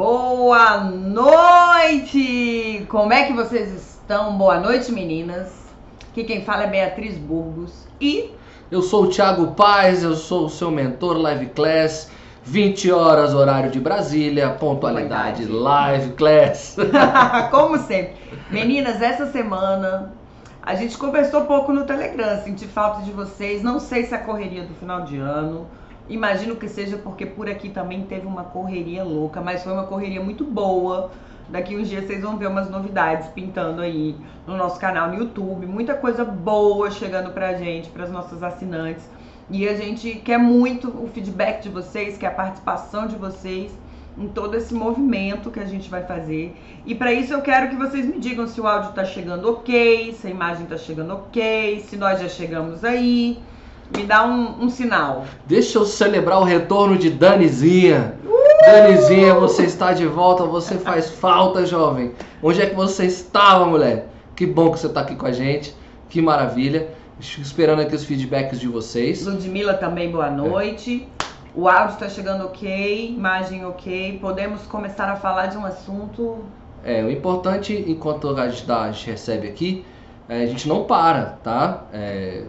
Boa noite! Como é que vocês estão? Boa noite, meninas. Aqui quem fala é Beatriz Burgos e Eu sou o Thiago Paz, eu sou o seu mentor Live Class. 20 horas, horário de Brasília, pontualidade Live Class. como sempre. Meninas, essa semana a gente conversou pouco no Telegram, senti falta de vocês. Não sei se é a correria do final de ano. Imagino que seja porque por aqui também teve uma correria louca, mas foi uma correria muito boa. Daqui uns dias vocês vão ver umas novidades pintando aí no nosso canal no YouTube. Muita coisa boa chegando pra gente, pras nossas assinantes. E a gente quer muito o feedback de vocês, quer a participação de vocês em todo esse movimento que a gente vai fazer. E para isso eu quero que vocês me digam se o áudio tá chegando ok, se a imagem tá chegando ok, se nós já chegamos aí. Me dá um, um sinal. Deixa eu celebrar o retorno de Danizinha. Danizinha, você está de volta, você faz falta, jovem. Onde é que você estava, mulher? Que bom que você está aqui com a gente, que maravilha. Estou esperando aqui os feedbacks de vocês. Ludmilla também, boa noite. O áudio está chegando ok, imagem ok. Podemos começar a falar de um assunto. É, o importante, enquanto a gente, dá, a gente recebe aqui, é, a gente não para, tá? É,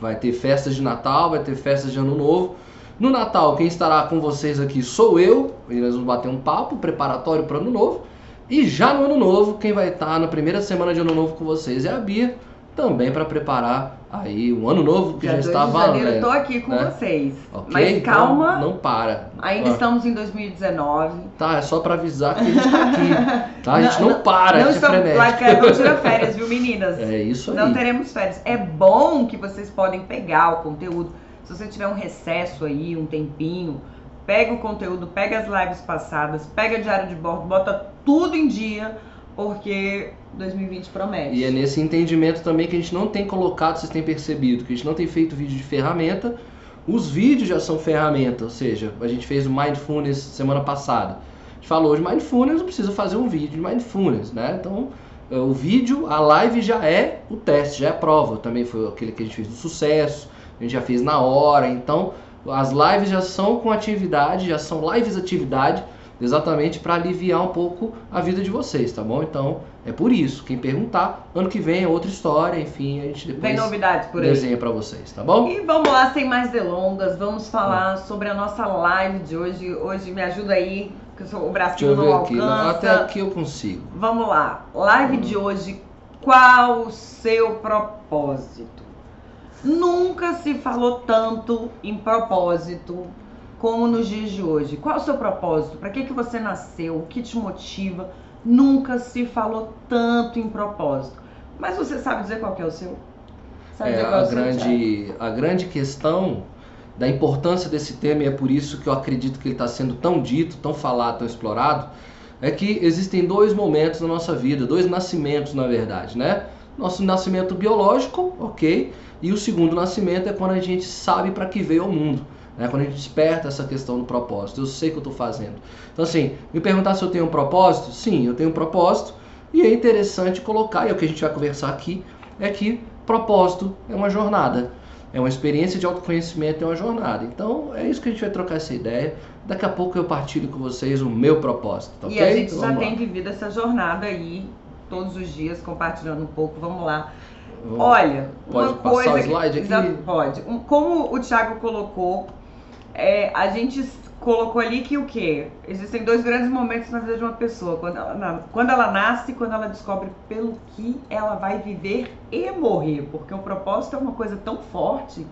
vai ter festas de Natal, vai ter festas de Ano Novo. No Natal, quem estará com vocês aqui sou eu, e nós vamos bater um papo preparatório para Ano Novo. E já no Ano Novo, quem vai estar na primeira semana de Ano Novo com vocês é a Bia, também para preparar aí o Ano Novo que já, Dia está 2 de janeiro, valendo. eu tô aqui com né? vocês. Ok? Mas Então, calma, não para. ainda estamos em 2019. Tá, é só para avisar que a gente tá aqui. Tá? A gente não, para, não a gente é estamos, frenético. Club não tira férias, viu, meninas? É isso aí. Não teremos férias. É bom que vocês podem pegar o conteúdo. Se você tiver um recesso aí, um tempinho, pega o conteúdo, pega as lives passadas, pega diário de bordo, bota tudo em dia, porque 2020 promete. E é nesse entendimento também que a gente não tem colocado, vocês têm percebido, que a gente não tem feito vídeo de ferramenta. Os vídeos já são ferramenta, ou seja, a gente fez o Mindfulness semana passada. A gente falou de Mindfulness, não precisa fazer um vídeo de Mindfulness, né? Então, eh, o vídeo, a live já é o teste, já é a prova. Também foi aquele que a gente fez do sucesso, a gente já fez na hora. Então, as lives já são com atividade, já são lives atividade, exatamente para aliviar um pouco a vida de vocês, tá bom? Então, é por isso. Quem perguntar, ano que vem é outra história, enfim, a gente depois novidades por aí. desenha para vocês, tá bom? E vamos lá, sem mais delongas, vamos falar sobre a nossa live de hoje. Hoje me ajuda aí, que eu sou- o bracinho não ver aqui. Alcança. até aqui eu consigo. Vamos lá, live de hoje. Qual o seu propósito? Nunca se falou tanto em propósito como nos dias de hoje. Qual o seu propósito? Para que, que você nasceu? O que te motiva? Nunca se falou tanto em propósito. Mas você sabe dizer qual que é o seu? Sabe É, dizer qual é a, o seu, Thiago? grande, a grande questão da importância desse tema, e é por isso que eu acredito que ele está sendo tão dito, tão falado, tão explorado, é que existem dois momentos na nossa vida, dois nascimentos, na verdade, né? Nosso nascimento biológico, ok? E o segundo nascimento é quando a gente sabe para que veio ao mundo. Né? Quando a gente desperta essa questão do propósito. Eu sei o que eu estou fazendo. Então, assim, me perguntar se eu tenho um propósito? Sim, eu tenho um propósito. E é interessante colocar, e é o que a gente vai conversar aqui, é que propósito é uma jornada. É uma experiência de autoconhecimento, é uma jornada. Então, é isso que a gente vai trocar essa ideia. Daqui a pouco eu partilho com vocês o meu propósito, tá E ok? a gente já vamos tem lá. vivido essa jornada aí todos os dias, compartilhando um pouco. Vamos lá. Olha, Pode uma passar coisa o que- slide aqui? Pode. Como o Thiago colocou, é, a gente colocou ali que o quê? Existem dois grandes momentos na vida de uma pessoa. Quando ela, quando ela nasce e quando ela descobre pelo que ela vai viver e morrer. Porque o propósito é uma coisa tão forte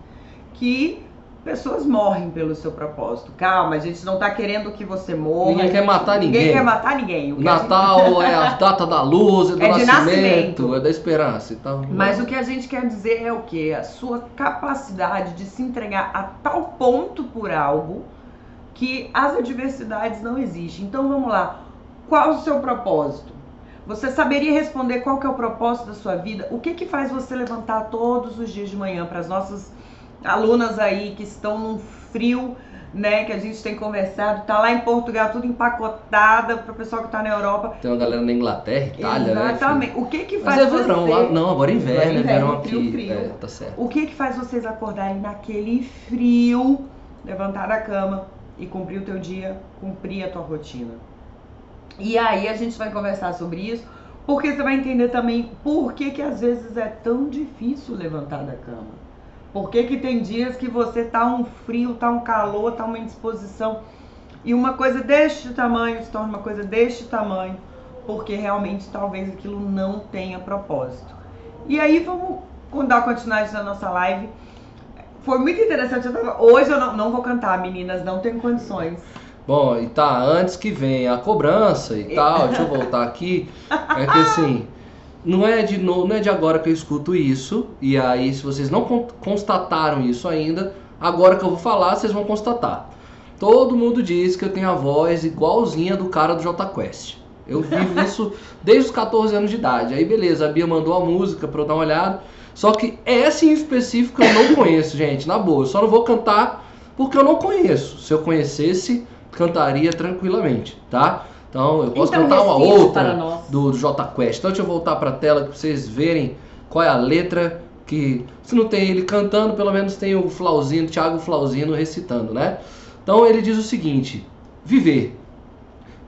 que pessoas morrem pelo seu propósito. Calma, a gente não tá querendo que você morra. Ninguém quer matar ninguém. quer matar ninguém. O a gente- Natal é a data da luz, é do É nascimento, nascimento. é da esperança. Então, Mas o que a gente quer dizer é o quê? A sua capacidade de se entregar a tal ponto por algo que as adversidades não existem. Então vamos lá. Qual o seu propósito? Você saberia responder qual que é o propósito da sua vida? O que que faz você levantar todos os dias de manhã para as nossas alunas aí que estão num frio, né, que a gente tem conversado, tá lá em Portugal tudo empacotada para o pessoal que tá na Europa. Tem uma galera na Inglaterra, Itália, né? Exatamente. O que que faz Mas é verão você lá. Não, agora é inverno, é é verão inverno, frio, aqui. frio. É, tá certo. O que que faz vocês acordarem naquele frio, levantar da cama e cumprir o teu dia, cumprir a tua rotina? E aí a gente vai conversar sobre isso, porque você vai entender também por que, que às vezes é tão difícil levantar da cama. Por que, que tem dias que você tá um frio, tá um calor, tá uma indisposição e uma coisa deste tamanho se torna uma coisa deste tamanho, porque realmente talvez aquilo não tenha propósito. E aí vamos dar continuidade na nossa live. Foi muito interessante. Eu tava... Hoje eu não, não vou cantar, meninas, não tenho condições. Bom, e tá, antes que venha a cobrança e tal, deixa eu voltar aqui. É que assim, não é de no, não é de agora que eu escuto isso, e aí se vocês não constataram isso ainda, agora que eu vou falar, vocês vão constatar. Todo mundo diz que eu tenho a voz igualzinha do cara do J Quest. Eu vivo isso desde os 14 anos de idade. Aí beleza, a Bia mandou a música pra eu dar uma olhada. Só que essa em específico eu não conheço, gente, na boa. Eu só não vou cantar porque eu não conheço. Se eu conhecesse, cantaria tranquilamente, tá? Então eu posso Então, cantar uma outra nós. do J Quest. Então deixa eu voltar para a tela para vocês verem qual é a letra que se não tem ele cantando, pelo menos tem o Flauzino, Thiago Flauzino recitando, né? Então ele diz o seguinte: viver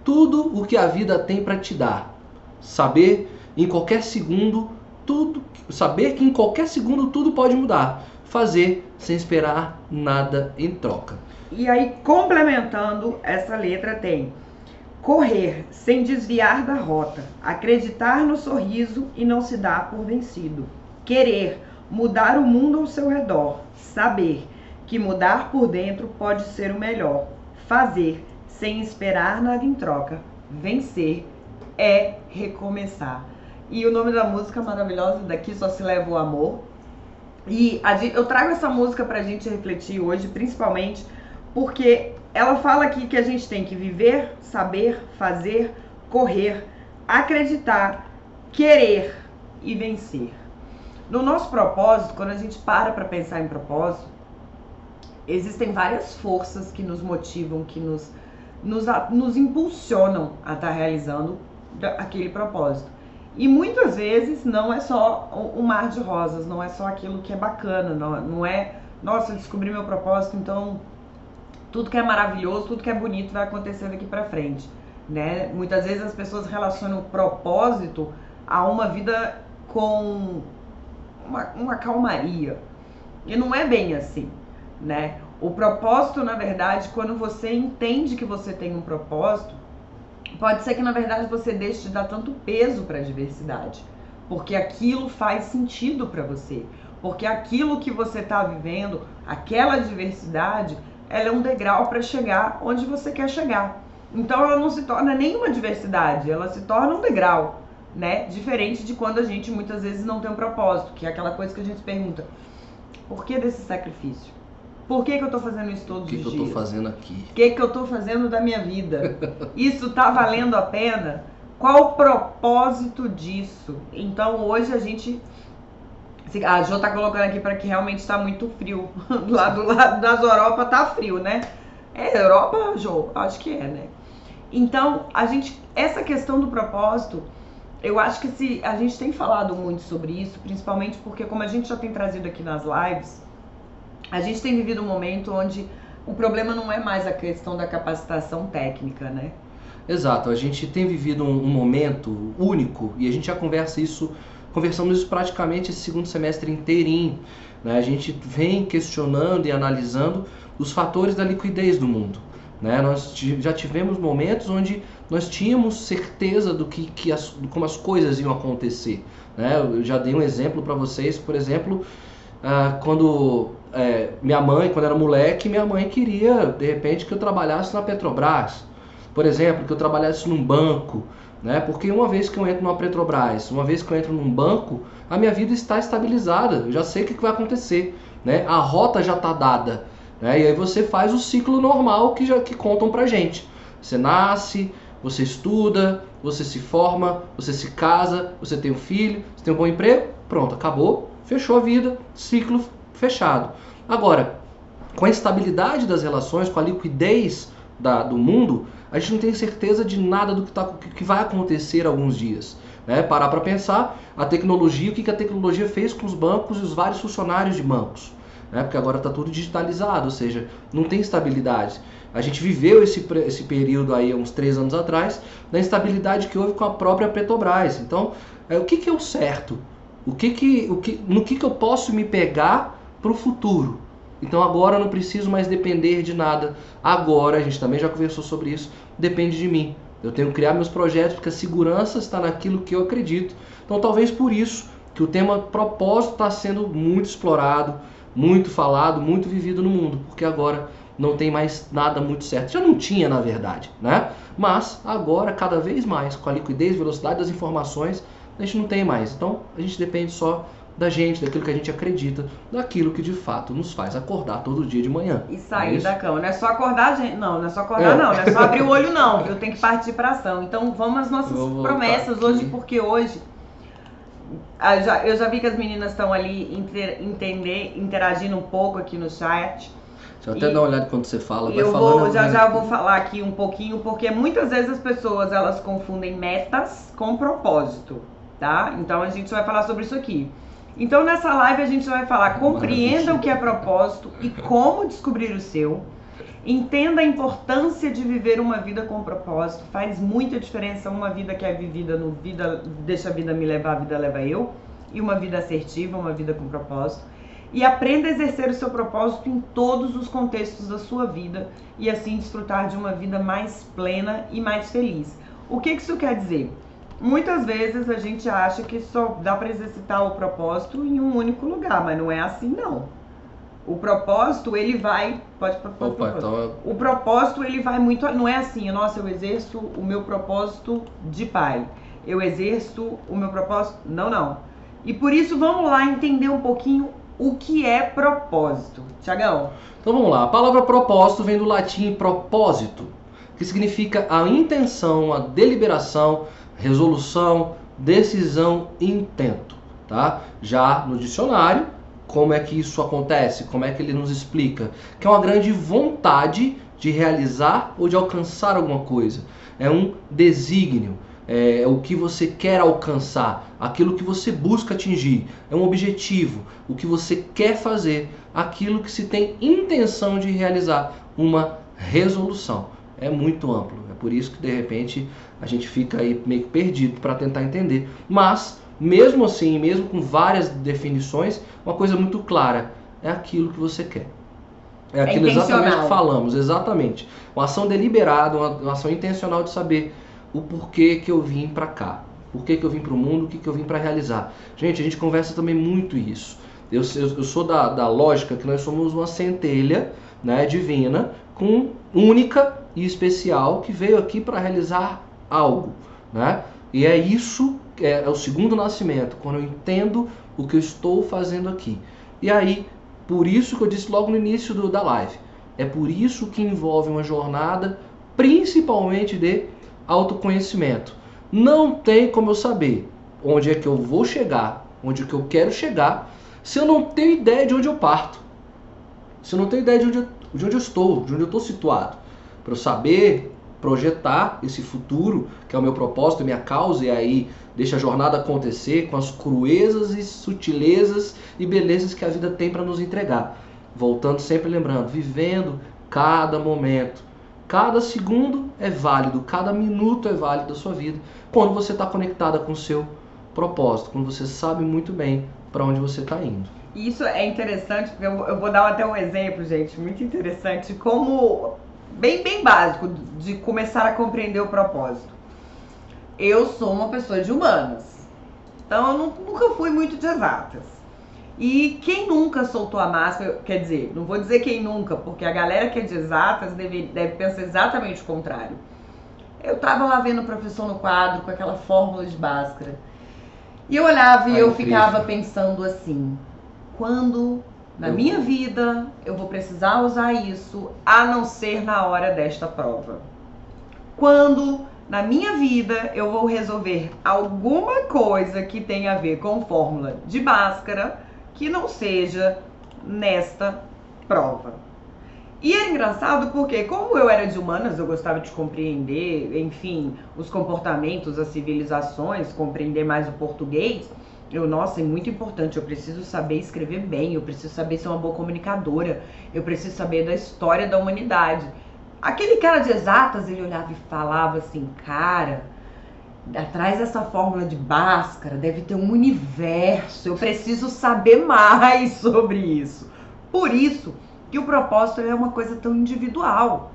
tudo o que a vida tem para te dar, saber em qualquer segundo tudo, saber que em qualquer segundo tudo pode mudar, fazer sem esperar nada em troca. E aí, complementando essa letra, tem correr sem desviar da rota, acreditar no sorriso e não se dar por vencido, querer mudar o mundo ao seu redor, saber que mudar por dentro pode ser o melhor, fazer sem esperar nada em troca, vencer é recomeçar. E o nome da música maravilhosa daqui só se leva o amor. E eu trago essa música pra gente refletir hoje, principalmente porque ela fala aqui que a gente tem que viver, saber, fazer, correr, acreditar, querer e vencer. No nosso propósito, quando a gente para para pensar em propósito, existem várias forças que nos motivam, que nos, nos, nos impulsionam a estar realizando da- aquele propósito. E muitas vezes não é só um mar de rosas, não é só aquilo que é bacana, não, não é, nossa, eu descobri meu propósito, então tudo que é maravilhoso, tudo que é bonito vai acontecer daqui pra frente, né? Muitas vezes as pessoas relacionam o propósito a uma vida com uma, uma calmaria. E não é bem assim, né? O propósito, na verdade, quando você entende que você tem um propósito, pode ser que na verdade você deixe de dar tanto peso para a diversidade, porque aquilo faz sentido para você, porque aquilo que você está vivendo, aquela diversidade, ela é um degrau para chegar onde você quer chegar. Então ela não se torna nenhuma diversidade, ela se torna um degrau, né? Diferente de quando a gente muitas vezes não tem um propósito, que é aquela coisa que a gente pergunta: por que desse sacrifício? Por que, que eu tô fazendo isso O todos que, os que eu dias? tô fazendo aqui? O que, que eu tô fazendo da minha vida? Isso tá valendo a pena? Qual o propósito disso? Então hoje a gente. A Jo tá colocando aqui para que realmente tá muito frio. Lá do lado das Europa tá frio, né? É Europa, Jo? Acho que é, né? Então, a gente. Essa questão do propósito, eu acho que se a gente tem falado muito sobre isso, principalmente porque, como a gente já tem trazido aqui nas lives, a gente tem vivido um momento onde o problema não é mais a questão da capacitação técnica, né? Exato, a gente tem vivido um, um momento único e a gente já conversa isso, conversamos isso praticamente esse segundo semestre inteirinho. Né? A gente vem questionando e analisando os fatores da liquidez do mundo. Né? Nós já tivemos momentos onde nós tínhamos certeza do que, que as, como as coisas iam acontecer. Né? Eu já dei um exemplo para vocês, por exemplo, ah, quando é, minha mãe, quando era moleque, minha mãe queria de repente que eu trabalhasse na Petrobras por exemplo, que eu trabalhasse num banco, né? Porque uma vez que eu entro numa Petrobras, uma vez que eu entro num banco, a minha vida está estabilizada, eu já sei o que vai acontecer, né? A rota já está dada, né? E aí você faz o ciclo normal que já que contam pra gente. Você nasce, você estuda, você se forma, você se casa, você tem um filho, você tem um bom emprego, pronto, acabou, fechou a vida, ciclo fechado. Agora, com a estabilidade das relações, com a liquidez da- do mundo, a gente não tem certeza de nada do que, tá, que- vai acontecer alguns dias. Né? Parar para pensar a tecnologia, o que, que a tecnologia fez com os bancos e os vários funcionários de bancos. Né? Porque agora está tudo digitalizado, ou seja, não tem estabilidade. A gente viveu esse, esse período aí uns três anos atrás, da instabilidade que houve com a própria Petrobras. Então, é, o que, que é o certo? O que que, o que, no que, que eu posso me pegar para o futuro? Então agora eu não preciso mais depender de nada. Agora, a gente também já conversou sobre isso, depende de mim. Eu tenho que criar meus projetos porque a segurança está naquilo que eu acredito. Então talvez por isso que o tema propósito está sendo muito explorado, muito falado, muito vivido no mundo, porque agora não tem mais nada muito certo. Já não tinha, na verdade, né? Mas agora, cada vez mais, com a liquidez velocidade das informações, a gente não tem mais. Então, a gente depende só da gente, daquilo que a gente acredita, daquilo que de fato nos faz acordar todo dia de manhã. E sair é da cama. Não é só acordar, gente. Não, não é só acordar, é. não. Não é só abrir o olho, não. Eu tenho que partir para ação. Então, vamos às nossas promessas hoje, porque hoje. Eu já, eu vi que as meninas estão ali inter, entender, interagindo um pouco aqui no chat. Deixa eu até e, dar uma olhada quando você fala. eu falando, vou, já já vou falar aqui um pouquinho, porque muitas vezes as pessoas elas confundem metas com propósito, tá? Então a gente vai falar sobre isso aqui. Então nessa live a gente vai falar compreenda o que é propósito e como descobrir o seu. Entenda a importância de viver uma vida com propósito. Faz muita diferença uma vida que é vivida no vida deixa a vida me levar, a vida leva eu, e uma vida assertiva, uma vida com propósito. E aprenda a exercer o seu propósito em todos os contextos da sua vida e assim desfrutar de uma vida mais plena e mais feliz. O que isso quer dizer? Muitas vezes a gente acha que só dá para exercitar o propósito em um único lugar, mas não é assim não. O propósito, ele vai. Pode, pode, pode, Opa, então... O propósito, ele vai muito. Não é assim, nossa, eu exerço o meu propósito de pai. Eu exerço o meu propósito. Não, não. E por isso, vamos lá entender um pouquinho o que é propósito. Tiagão. Então vamos lá. A palavra propósito vem do latim propósito, que significa a intenção, a deliberação, resolução, decisão, intento, tá? Já no dicionário, como é que isso acontece? Como é que ele nos explica? Que é uma grande vontade de realizar ou de alcançar alguma coisa. É um desígnio, é o que você quer alcançar, aquilo que você busca atingir, é um objetivo, o que você quer fazer, aquilo que se tem intenção de realizar, uma resolução. É muito amplo, é por isso que de repente a gente fica aí meio perdido para tentar entender. Mas, mesmo assim, mesmo com várias definições, uma coisa muito clara: é aquilo que você quer. É aquilo é exatamente que falamos, exatamente. Uma ação deliberada, uma, uma, ação intencional de saber o porquê que eu vim para cá, por que, que eu vim para o mundo, o que, que eu vim para realizar. Gente, a gente conversa também muito isso. Eu, eu, eu sou da, da lógica que nós somos uma centelha né, divina, com única e especial, que veio aqui para realizar algo, né? E é isso, é, é o segundo nascimento, quando eu entendo o que eu estou fazendo aqui. E aí, por isso que eu disse logo no início do, da live, é por isso que envolve uma jornada principalmente de autoconhecimento. Não tem como eu saber onde é que eu vou chegar, onde é que eu quero chegar, se eu não tenho ideia de onde eu parto. Se eu não tenho ideia de onde eu, de onde eu estou, de onde eu estou situado. Para eu saber projetar esse futuro, que é o meu propósito, minha causa, e aí deixa a jornada acontecer com as cruezas e sutilezas e belezas que a vida tem para nos entregar. Voltando sempre lembrando, vivendo cada momento. Cada segundo é válido, cada minuto é válido da sua vida, quando você está conectada com o seu propósito, quando você sabe muito bem para onde você está indo. Isso é interessante, porque eu vou dar até um exemplo, gente, muito interessante, como bem, bem básico de começar a compreender o propósito. Eu sou uma pessoa de humanas, então eu nunca fui muito de exatas. E quem nunca soltou a máscara, quer dizer, não vou dizer quem nunca, porque a galera que é de exatas deve, deve pensar exatamente o contrário. Eu tava lá vendo o professor no quadro com aquela fórmula de Bhaskara. E eu olhava e eu ficava pensando assim: quando na minha vida, eu vou precisar usar isso, a não ser na hora desta prova. Quando na minha vida eu vou resolver alguma coisa que tenha a ver com fórmula de máscara que não seja nesta prova. E é engraçado porque, como eu era de humanas, eu gostava de compreender, enfim, os comportamentos, as civilizações, compreender mais o português. Eu, nossa, é muito importante. Eu preciso saber escrever bem, eu preciso saber ser uma boa comunicadora, eu preciso saber da história da humanidade. Aquele cara de exatas, ele olhava e falava assim, cara, atrás dessa fórmula de Bhaskara deve ter um universo, eu preciso saber mais sobre isso. Por isso que o propósito é uma coisa tão individual.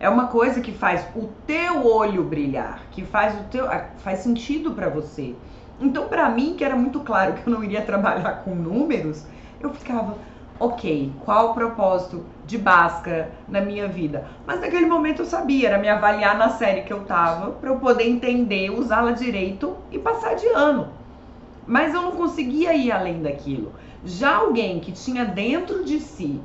É uma coisa que faz o teu olho brilhar, que faz o teu faz sentido para você. Então, para mim, que era muito claro que eu não iria trabalhar com números, eu ficava, ok, qual o propósito de Bhaskara na minha vida? Mas naquele momento eu sabia, era me avaliar na série que eu tava, para eu poder entender, usá-la direito e passar de ano. Mas eu não conseguia ir além daquilo. Já alguém que tinha dentro de si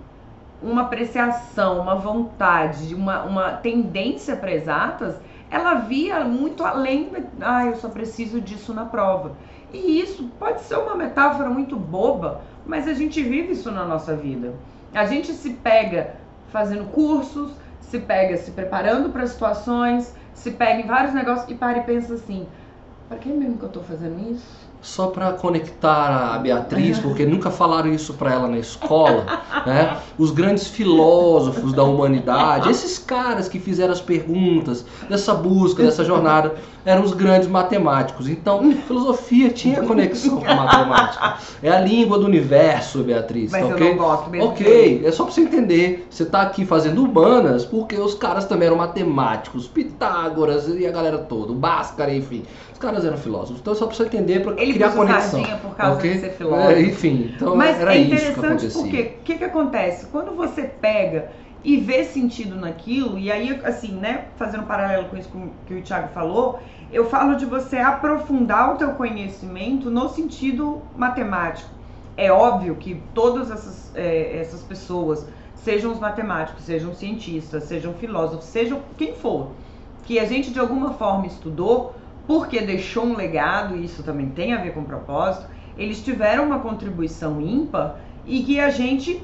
uma apreciação, uma vontade, uma, uma tendência para exatas, ela via muito além, ah, eu só preciso disso na prova. E isso pode ser uma metáfora muito boba, mas a gente vive isso na nossa vida. A gente se pega fazendo cursos, se pega se preparando para situações, se pega em vários negócios e para e pensa assim: para que mesmo que eu estou fazendo isso? Só para conectar a Beatriz, porque nunca falaram isso para ela na escola, né? Os grandes filósofos da humanidade, esses caras que fizeram as perguntas dessa busca, dessa jornada, eram os grandes matemáticos. Então, filosofia tinha conexão com matemática. É a língua do universo, Beatriz. Mas tá, eu ok? não gosto mesmo. Ok, é só para você entender. Você tá aqui fazendo humanas porque os caras também eram matemáticos, Pitágoras e a galera toda, Bhaskara, enfim. Os caras eram filósofos. Então, é só para você entender para criar conexão. por causa ok? de ser filósofo. É, enfim, então Mas era é isso que interessante porque o que, que acontece? Quando você pega e vê sentido naquilo, e aí, assim, né, fazendo um paralelo com isso que o Thiago falou, eu falo de você aprofundar o teu conhecimento no sentido matemático. É óbvio que todas essas, é, essas pessoas, sejam os matemáticos, sejam cientistas, sejam filósofos, sejam quem for, que a gente de alguma forma estudou, porque deixou um legado, e isso também tem a ver com propósito, eles tiveram uma contribuição ímpar e que a gente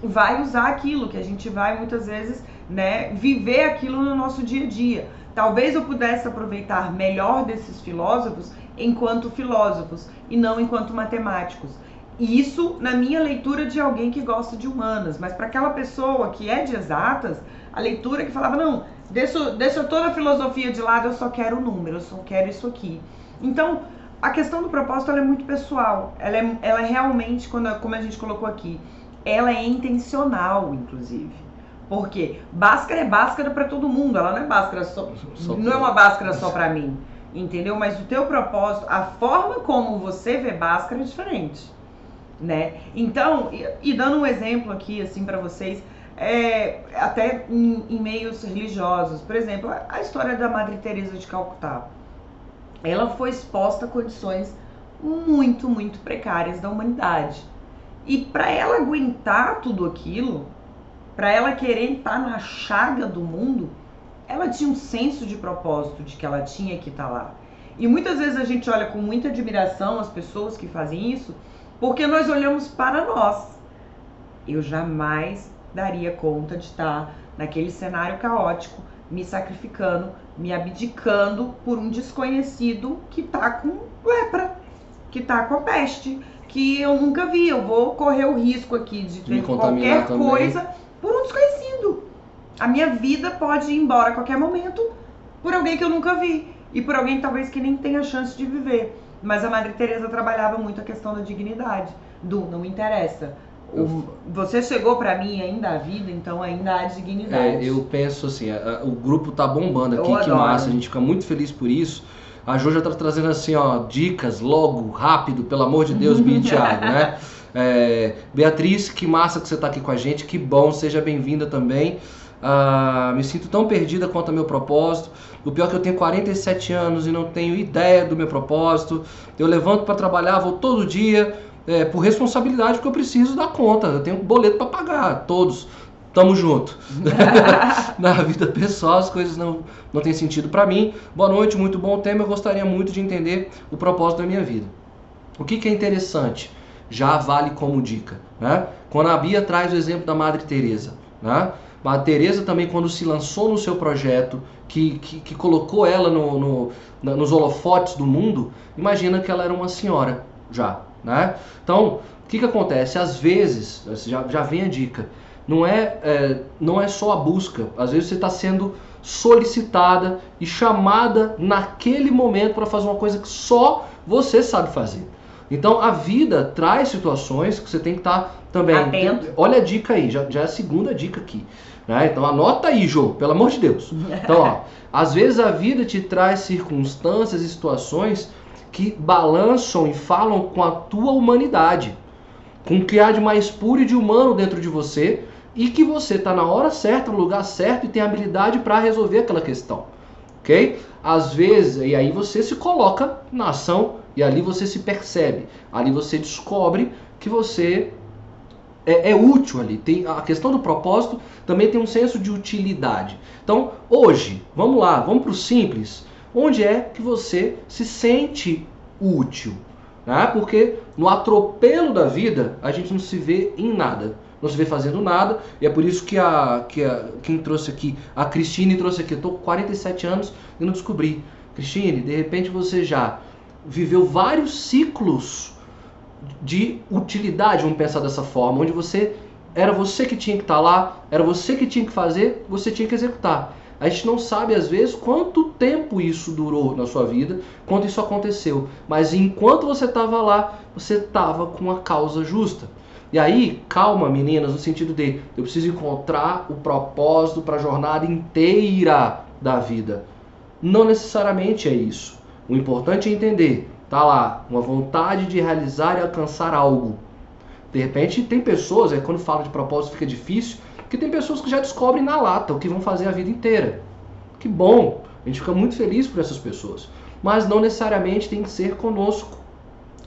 vai usar aquilo, que a gente vai muitas vezes né, viver aquilo no nosso dia a dia. Talvez eu pudesse aproveitar melhor desses filósofos enquanto filósofos e não enquanto matemáticos. Isso na minha leitura de alguém que gosta de humanas, mas para aquela pessoa que é de exatas, a leitura que falava, não, deixa, deixa toda a filosofia de lado, eu só quero o número, eu só quero isso aqui. Então, a questão do propósito é muito pessoal, ela é, ela é realmente, quando, como a gente colocou aqui, ela é intencional, inclusive. Porque Bhaskara é Bhaskara para todo mundo, ela não é Bhaskara só, Só não é uma Bhaskara só para mim, entendeu? Mas o teu propósito, a forma como você vê Bhaskara é diferente, né? Então, e, e dando um exemplo aqui assim para vocês, é, até em, em meios religiosos, por exemplo, a, história da Madre Teresa de Calcutá, ela foi exposta a condições muito, muito precárias da humanidade. E para ela aguentar tudo aquilo, para ela querer estar na chaga do mundo, ela tinha um senso de propósito de que ela tinha que estar lá. E muitas vezes a gente olha com muita admiração as pessoas que fazem isso, porque nós olhamos para nós. Eu jamais daria conta de estar naquele cenário caótico, me sacrificando, me abdicando por um desconhecido que tá com lepra, que tá com a peste, que eu nunca vi. Eu vou correr o risco aqui de ter qualquer também. coisa por um desconhecido. A minha vida pode ir embora a qualquer momento por alguém que eu nunca vi e por alguém talvez que nem tenha chance de viver. Mas a Madre Teresa trabalhava muito a questão da dignidade, do não interessa. O- você chegou pra mim ainda a vida, então ainda há dignidade. É, eu penso assim, a- a- o grupo tá bombando Eu aqui, que adoro. massa, a gente fica muito feliz por isso. A Jo já tá trazendo assim, ó, dicas logo, rápido, pelo amor de Deus, Bia e Thiago, né? É, Beatriz, que massa que você tá aqui com a gente, que bom, seja bem-vinda também. Ah, me sinto tão perdida quanto ao meu propósito. O pior é que eu tenho 47 anos e não tenho ideia do meu propósito. Eu levanto para trabalhar, vou todo dia, é, por responsabilidade, porque eu preciso dar conta. Eu tenho um boleto para pagar, todos. Tamo junto. Na vida pessoal as coisas não, não têm sentido para mim. Boa noite, muito bom tema. Eu gostaria muito de entender o propósito da minha vida. O que, que é interessante? Já vale como dica. Né? Quando a Bia traz o exemplo da Madre Teresa, né? Madre Teresa também quando se lançou no seu projeto, que, que, que colocou ela no, no- nos holofotes do mundo, imagina que ela era uma senhora já, né? Então, o que, que acontece? Às vezes, já, já vem a dica, não é, é, não é só a busca. Às vezes você está sendo solicitada e chamada naquele momento para fazer uma coisa que só você sabe fazer. Então a vida traz situações que você tem que estar tá também. Atento. Olha a dica aí, já, já é a segunda dica aqui. Né? Então anota aí, Jô, pelo amor de Deus. Então, ó, às vezes a vida te traz circunstâncias e situações que balançam e falam com a tua humanidade, com o que há de mais puro e de humano dentro de você e que você está na hora certa, no lugar certo e tem habilidade para resolver aquela questão. Ok? Às vezes, e aí você se coloca na ação e ali você se percebe, ali você descobre que você é, é, útil ali. Tem a questão do propósito também tem um senso de utilidade. Então, hoje, vamos lá, vamos para o simples. Onde é que você se sente útil? Né? Porque no atropelo da vida a gente não se vê em nada não se vê fazendo nada, e é por isso que a, que a quem trouxe aqui, a Cristine trouxe aqui, eu tô com 47 anos e não descobri. Cristine, de repente você já viveu vários ciclos de utilidade, vamos pensar dessa forma, onde você era você que tinha que estar tá lá, era você que tinha que fazer, você tinha que executar. A gente não sabe às vezes quanto tempo isso durou na sua vida, quanto isso aconteceu, mas enquanto você estava lá, você estava com a causa justa. E aí, calma, meninas, no sentido de eu preciso encontrar o propósito para a jornada inteira da vida. Não necessariamente é isso. O importante é entender, tá lá, uma vontade de realizar e alcançar algo. De repente, tem pessoas, é quando fala de propósito fica difícil, que tem pessoas que já descobrem na lata o que vão fazer a vida inteira. Que bom, a gente fica muito feliz por essas pessoas. Mas não necessariamente tem que ser conosco.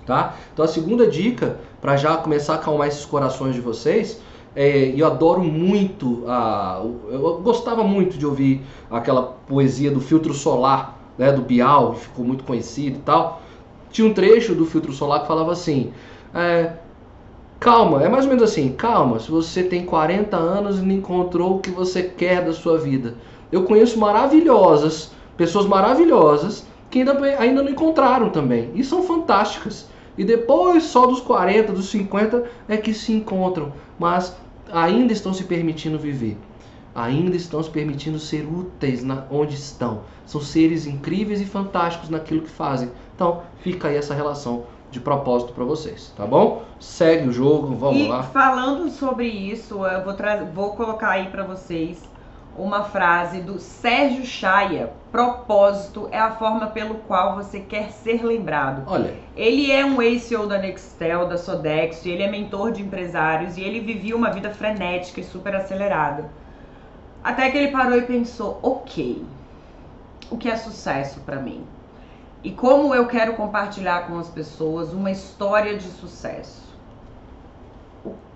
Tá? Então a segunda dica, para já começar a acalmar esses corações de vocês, é, eu adoro muito, a, eu gostava muito de ouvir aquela poesia do filtro solar, né, do Bial, que ficou muito conhecido e tal. Tinha um trecho do filtro solar que falava assim: é, calma, é mais ou menos assim, calma, se você tem 40 anos e não encontrou o que você quer da sua vida. Eu conheço maravilhosas, pessoas maravilhosas que ainda, ainda não encontraram também e são fantásticas. E depois, só dos 40, dos 50 é que se encontram, mas ainda estão se permitindo viver. Ainda estão se permitindo ser úteis na, onde estão. São seres incríveis e fantásticos naquilo que fazem. Então, fica aí essa relação de propósito para vocês, tá bom? Segue o jogo, vamos e lá. falando sobre isso, eu vou, vou colocar aí para vocês uma frase do Sérgio Chaia. Propósito é a forma pelo qual você quer ser lembrado. Olha. Ele é um ex-CEO da Nextel, da Sodexo, ele é mentor de empresários e ele vivia uma vida frenética e super acelerada. Até que ele parou e pensou: ok, o que é sucesso para mim? E como eu quero compartilhar com as pessoas uma história de sucesso?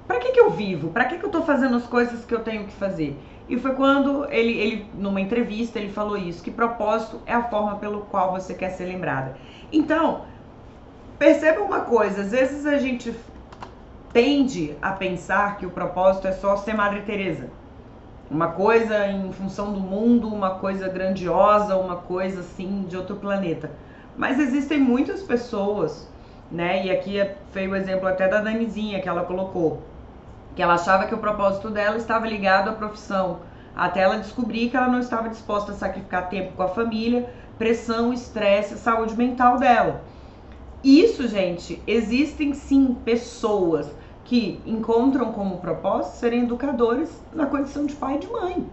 Para que, que eu vivo? Para que, que eu estou fazendo as coisas que eu tenho que fazer? E foi quando ele, ele, numa entrevista, ele falou isso, que propósito é a forma pelo qual você quer ser lembrada. Então, perceba uma coisa, às vezes a gente tende a pensar que o propósito é só ser Madre Teresa. Uma coisa em função do mundo, uma coisa grandiosa, uma coisa assim de outro planeta. Mas existem muitas pessoas, né? E aqui veio o exemplo até da Danizinha que ela colocou que ela achava que o propósito dela estava ligado à profissão, até ela descobrir que ela não estava disposta a sacrificar tempo com a família, pressão, estresse, saúde mental dela. Isso, gente, existem sim pessoas que encontram como propósito serem educadores na condição de pai e de mãe.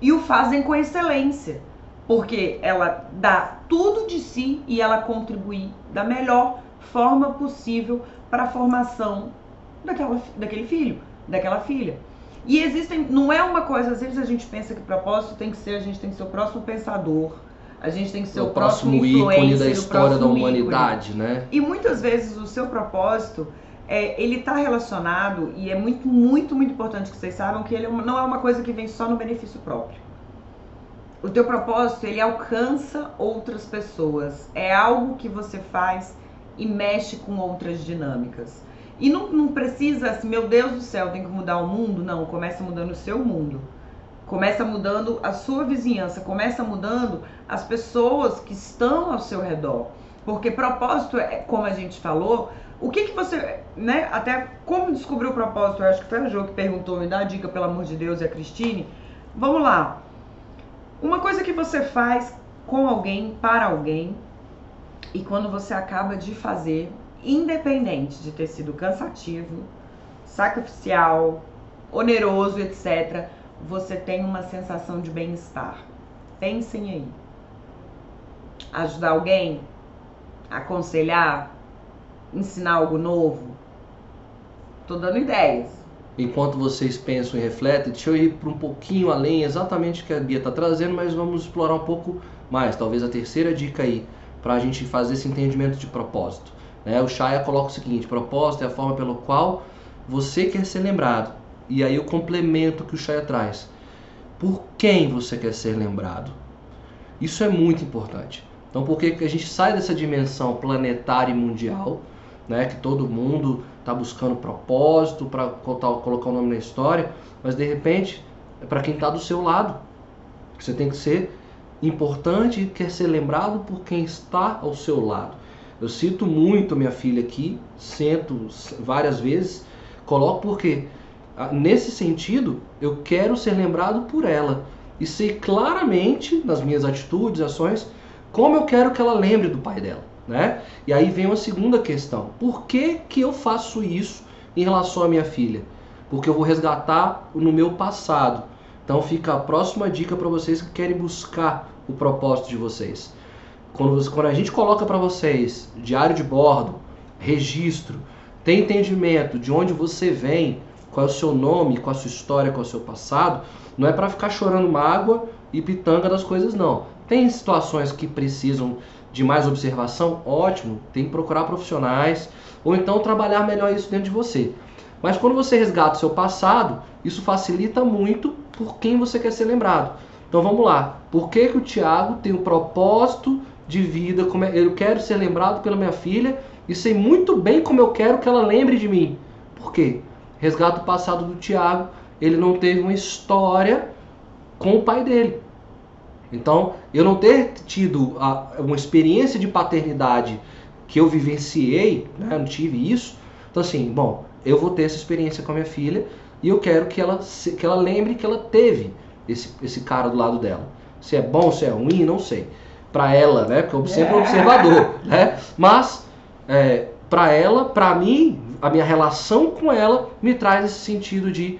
E o fazem com excelência, porque ela dá tudo de si e ela contribui da melhor forma possível para a formação daquela, daquele filho, daquela filha. E existem, não é uma coisa, às vezes a gente pensa que o propósito tem que ser, a gente tem que ser o próximo pensador, a gente tem que ser o, o próximo, próximo ícone da história da humanidade, ícone. né? E muitas vezes o seu propósito, é, ele está relacionado, e é muito, muito, muito importante que vocês saibam que ele é não é uma coisa que vem só no benefício próprio. O teu propósito, ele alcança outras pessoas. É algo que você faz e mexe com outras dinâmicas. E não, não precisa, assim, meu Deus do céu, tem que mudar o mundo. Não, começa mudando o seu mundo. Começa mudando a sua vizinhança, começa mudando as pessoas que estão ao seu redor. Porque propósito é, como a gente falou, o que que você, né, até como descobriu o propósito, eu acho que foi a Jo que perguntou, me dá a dica, pelo amor de Deus, e a Cristine. Vamos lá. Uma coisa que você faz com alguém, para alguém, e quando você acaba de fazer, independente de ter sido cansativo, sacrificial, oneroso, etc., você tem uma sensação de bem-estar. Pensem aí. Ajudar alguém? Aconselhar? Ensinar algo novo? Tô dando ideias. Enquanto vocês pensam e refletem, deixa eu ir para um pouquinho além, exatamente o que a Bia está trazendo, mas vamos explorar um pouco mais. Talvez a terceira dica aí, para a gente fazer esse entendimento de propósito. Né? O Shaya coloca o seguinte: propósito é a forma pelo qual você quer ser lembrado. E aí o complemento que o Shaya traz. Por quem você quer ser lembrado? Isso é muito importante. Então, por que a gente sai dessa dimensão planetária e mundial, né, que todo mundo está buscando propósito para colocar o nome na história, mas de repente é para quem está do seu lado. Você tem que ser importante e quer ser lembrado por quem está ao seu lado. Eu cito muito minha filha aqui, sento várias vezes, coloco porque nesse sentido eu quero ser lembrado por ela e sei claramente nas minhas atitudes, ações, como eu quero que ela lembre do pai dela, né? E aí vem uma segunda questão: por que que eu faço isso em relação à minha filha? Porque eu vou resgatar no meu passado. Então fica a próxima dica para vocês que querem buscar o propósito de vocês. Quando, você, quando a gente coloca para vocês diário de bordo, registro, tem entendimento de onde você vem, qual é o seu nome, qual é a sua história, qual é o seu passado, não é para ficar chorando mágoa e pitanga das coisas, não. Tem situações que precisam de mais observação, ótimo, tem que procurar profissionais ou então trabalhar melhor isso dentro de você. Mas quando você resgata o seu passado, isso facilita muito por quem você quer ser lembrado. Então vamos lá. Por que, que o Tiago tem um propósito de vida? Como é, eu quero ser lembrado pela minha filha e sei muito bem como eu quero que ela lembre de mim. Por quê? Resgata o passado do Tiago. Ele não teve uma história com o pai dele. Então, eu não ter tido a, uma experiência de paternidade que eu vivenciei, né, eu não tive isso. Então, assim, bom, eu vou ter essa experiência com a minha filha e eu quero que ela, que ela lembre que ela teve esse, esse cara do lado dela. Se é bom, se é ruim, não sei. Para ela, né? Porque eu sempre é. observador, né? Mas é, para ela, para mim, a minha relação com ela me traz esse sentido de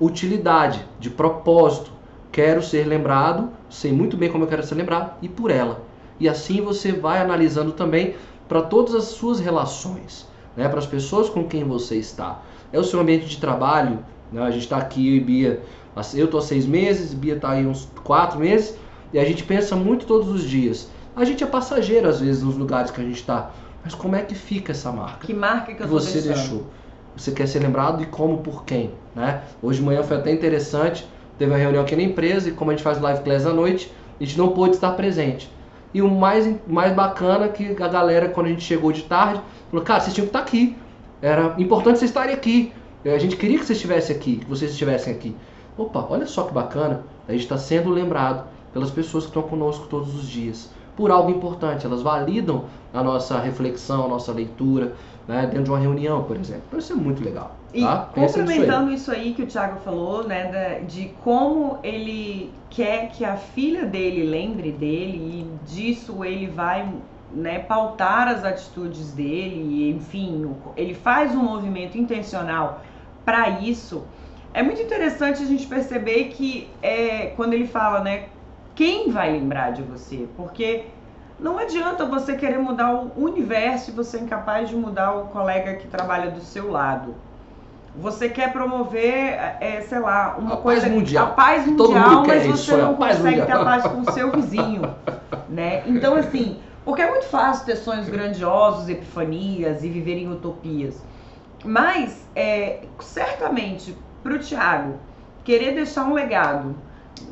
utilidade, de propósito. Quero ser lembrado, sei muito bem como eu quero ser lembrado e por ela. E assim você vai analisando também para todas as suas relações, né? Para as pessoas com quem você está. É o seu ambiente de trabalho, né? A gente está aqui, eu e Bia, eu estou há seis meses, Bia está aí uns quatro meses, e a gente pensa muito todos os dias. A gente é passageiro às vezes nos lugares que a gente está, mas como é que fica essa marca? Que marca que, você deixou? Você quer ser lembrado e como, por quem? Né? Hoje de manhã foi até interessante, teve uma reunião aqui na empresa e como a gente faz live class à noite, a gente não pôde estar presente. E o mais, mais bacana é que a galera, quando a gente chegou de tarde, falou, cara, vocês tinham que estar aqui. Era importante vocês estarem aqui. A gente queria que vocês estivessem aqui, que vocês estivessem aqui. Opa, olha só que bacana, a gente está sendo lembrado pelas pessoas que estão conosco todos os dias por algo importante, elas validam a nossa reflexão, a nossa leitura, né, dentro de uma reunião, por exemplo. Então isso é muito legal. Tá? E complementando isso aí. isso aí que o Thiago falou, né, de como ele quer que a filha dele lembre dele e disso ele vai né, pautar as atitudes dele, e, enfim, ele faz um movimento intencional para isso. É muito interessante a gente perceber que é, quando ele fala, né, quem vai lembrar de você? Porque não adianta você querer mudar o universo e você é incapaz de mudar o colega que trabalha do seu lado. Você quer promover, é, sei lá, uma a coisa. Paz mundial. A paz mundial, mas você isso, não é consegue mundial. ter a paz com o seu vizinho. né? Então, assim, porque é muito fácil ter sonhos grandiosos, epifanias e viver em utopias. Mas, é, certamente, para o Tiago querer deixar um legado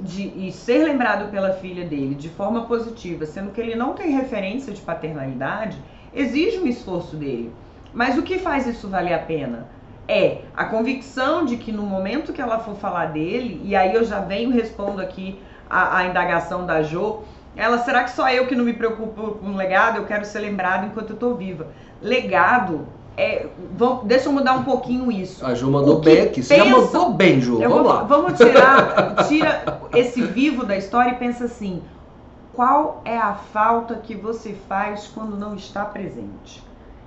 de, e ser lembrado pela filha dele de forma positiva, sendo que ele não tem referência de paternalidade, exige um esforço dele. Mas o que faz isso valer a pena? É a convicção de que no momento que ela for falar dele, e aí eu já venho respondo aqui a, a indagação da Jo, Ela, será que só eu que não me preocupo com legado? Eu quero ser lembrado enquanto eu tô viva. Legado é, vamos, deixa eu mudar um pouquinho isso. A Ju mandou bem aqui. Você pensa, já mandou bem, Ju. Vamos vou, lá. Vamos tirar tira esse vivo da história e pensa assim: qual é a falta que você faz quando não está presente?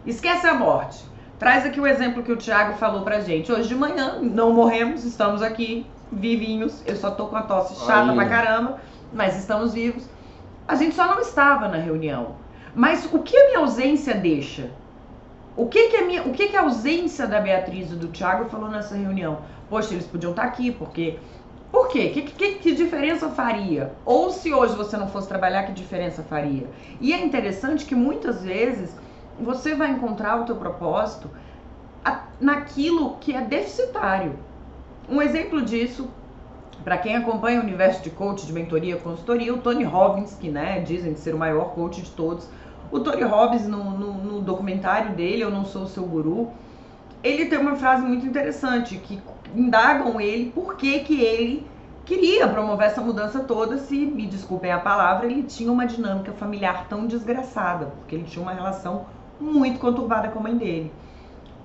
Esquece a morte. Traz aqui o exemplo que o Thiago falou pra gente. Hoje de manhã, não morremos, estamos aqui, vivinhos. Eu só tô com a tosse chata Aí. pra caramba, mas estamos vivos. A gente só não estava na reunião. Mas o que a minha ausência deixa? O que que a, minha, o que que a ausência da Beatriz e do Thiago falou nessa reunião? Poxa, eles podiam estar aqui, porque. Por quê? Que, que, que diferença faria? Ou se hoje você não fosse trabalhar, que diferença faria? E é interessante que muitas vezes você vai encontrar o teu propósito naquilo que é deficitário. Um exemplo disso, para quem acompanha o universo de coach, de mentoria, consultoria, o Tony Robbins, que né, dizem ser o maior coach de todos, o Tony Robbins, no, no, no, documentário dele, Eu Não Sou o Seu Guru, ele tem uma frase muito interessante, que indagam ele por que, que ele queria promover essa mudança toda se, me desculpem a palavra, ele tinha uma dinâmica familiar tão desgraçada, porque ele tinha uma relação muito conturbada com a mãe dele.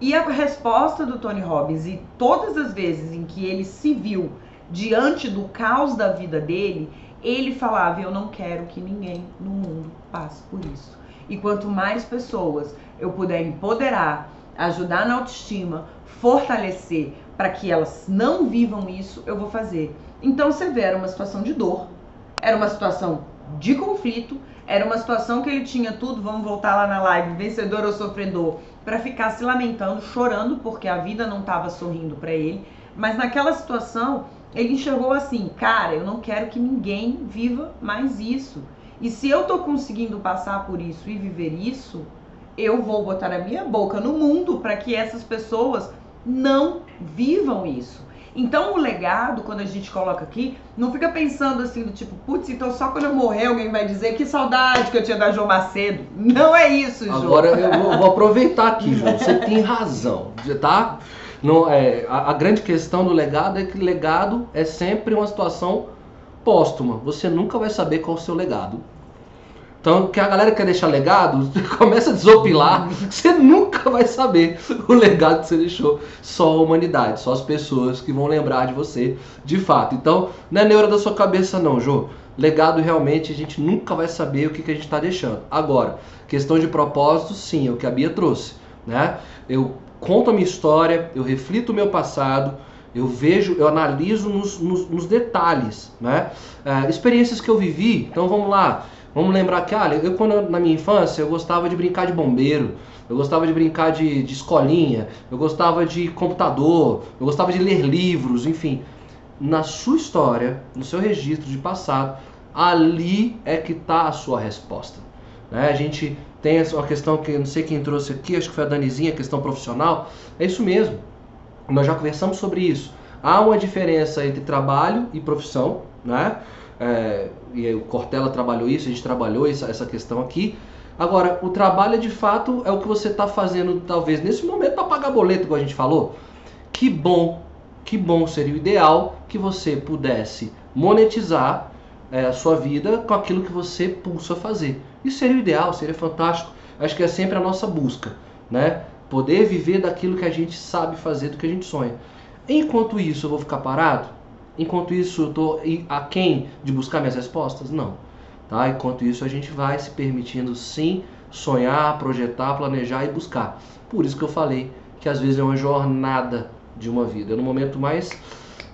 E a resposta do Tony Robbins, e todas as vezes em que ele se viu diante do caos da vida dele, ele falava: Eu não quero que ninguém no mundo passe por isso. E quanto mais pessoas eu puder empoderar, ajudar na autoestima, fortalecer para que elas não vivam isso, eu vou fazer. Então você vê, era uma situação de dor, era uma situação de conflito, era uma situação que ele tinha tudo, vamos voltar lá na live, vencedor ou sofredor, para ficar se lamentando, chorando porque a vida não estava sorrindo para ele. Mas naquela situação, ele enxergou assim: cara, eu não quero que ninguém viva mais isso. E se eu tô conseguindo passar por isso e viver isso, eu vou botar a minha boca no mundo para que essas pessoas não vivam isso. Então o legado, quando a gente coloca aqui, não fica pensando assim do tipo, putz, então só quando eu morrer alguém vai dizer que saudade que eu tinha da João Macedo. Não é isso, João. Agora eu vou, vou aproveitar aqui, João. Você tem razão, tá? Não, é, a, a grande questão do legado é que legado é sempre uma situação póstuma. Você nunca vai saber qual é o seu legado. Então, que a galera quer deixar legado, começa a desopilar, você nunca vai saber o legado que você deixou. Só a humanidade, só as pessoas que vão lembrar de você de fato. Então, não é neura da sua cabeça não, Jô. Legado realmente a gente nunca vai saber o que, que a gente está deixando. Agora, questão de propósito, sim, é o que a Bia trouxe. Né? Eu conto a minha história, eu reflito o meu passado, eu vejo, eu analiso nos, nos, nos detalhes. Né? É, experiências que eu vivi, então vamos lá. Vamos lembrar que, olha, eu quando na minha infância eu gostava de brincar de bombeiro, eu gostava de brincar de, de escolinha, eu gostava de computador, eu gostava de ler livros, enfim. Na sua história, no seu registro de passado, ali é que está a sua resposta. Né? A gente tem uma questão que não sei quem trouxe aqui, acho que foi a Danizinha, questão profissional. É isso mesmo. Nós já conversamos sobre isso. Há uma diferença entre trabalho e profissão, né? É, e o Cortella trabalhou isso, a gente trabalhou essa, essa questão aqui. Agora, o trabalho de fato é o que você está fazendo, talvez, nesse momento para pagar boleto, como a gente falou. Que bom, que bom seria o ideal que você pudesse monetizar é, a sua vida com aquilo que você pulsa fazer. Isso seria o ideal, seria fantástico. Acho que é sempre a nossa busca, né? Poder viver daquilo que a gente sabe fazer, do que a gente sonha. Enquanto isso, eu vou ficar parado? Enquanto isso, eu estou aquém de buscar minhas respostas? Não. Tá? Enquanto isso, a gente vai se permitindo sim sonhar, projetar, planejar e buscar. Por isso que eu falei que às vezes é uma jornada de uma vida. No momento mais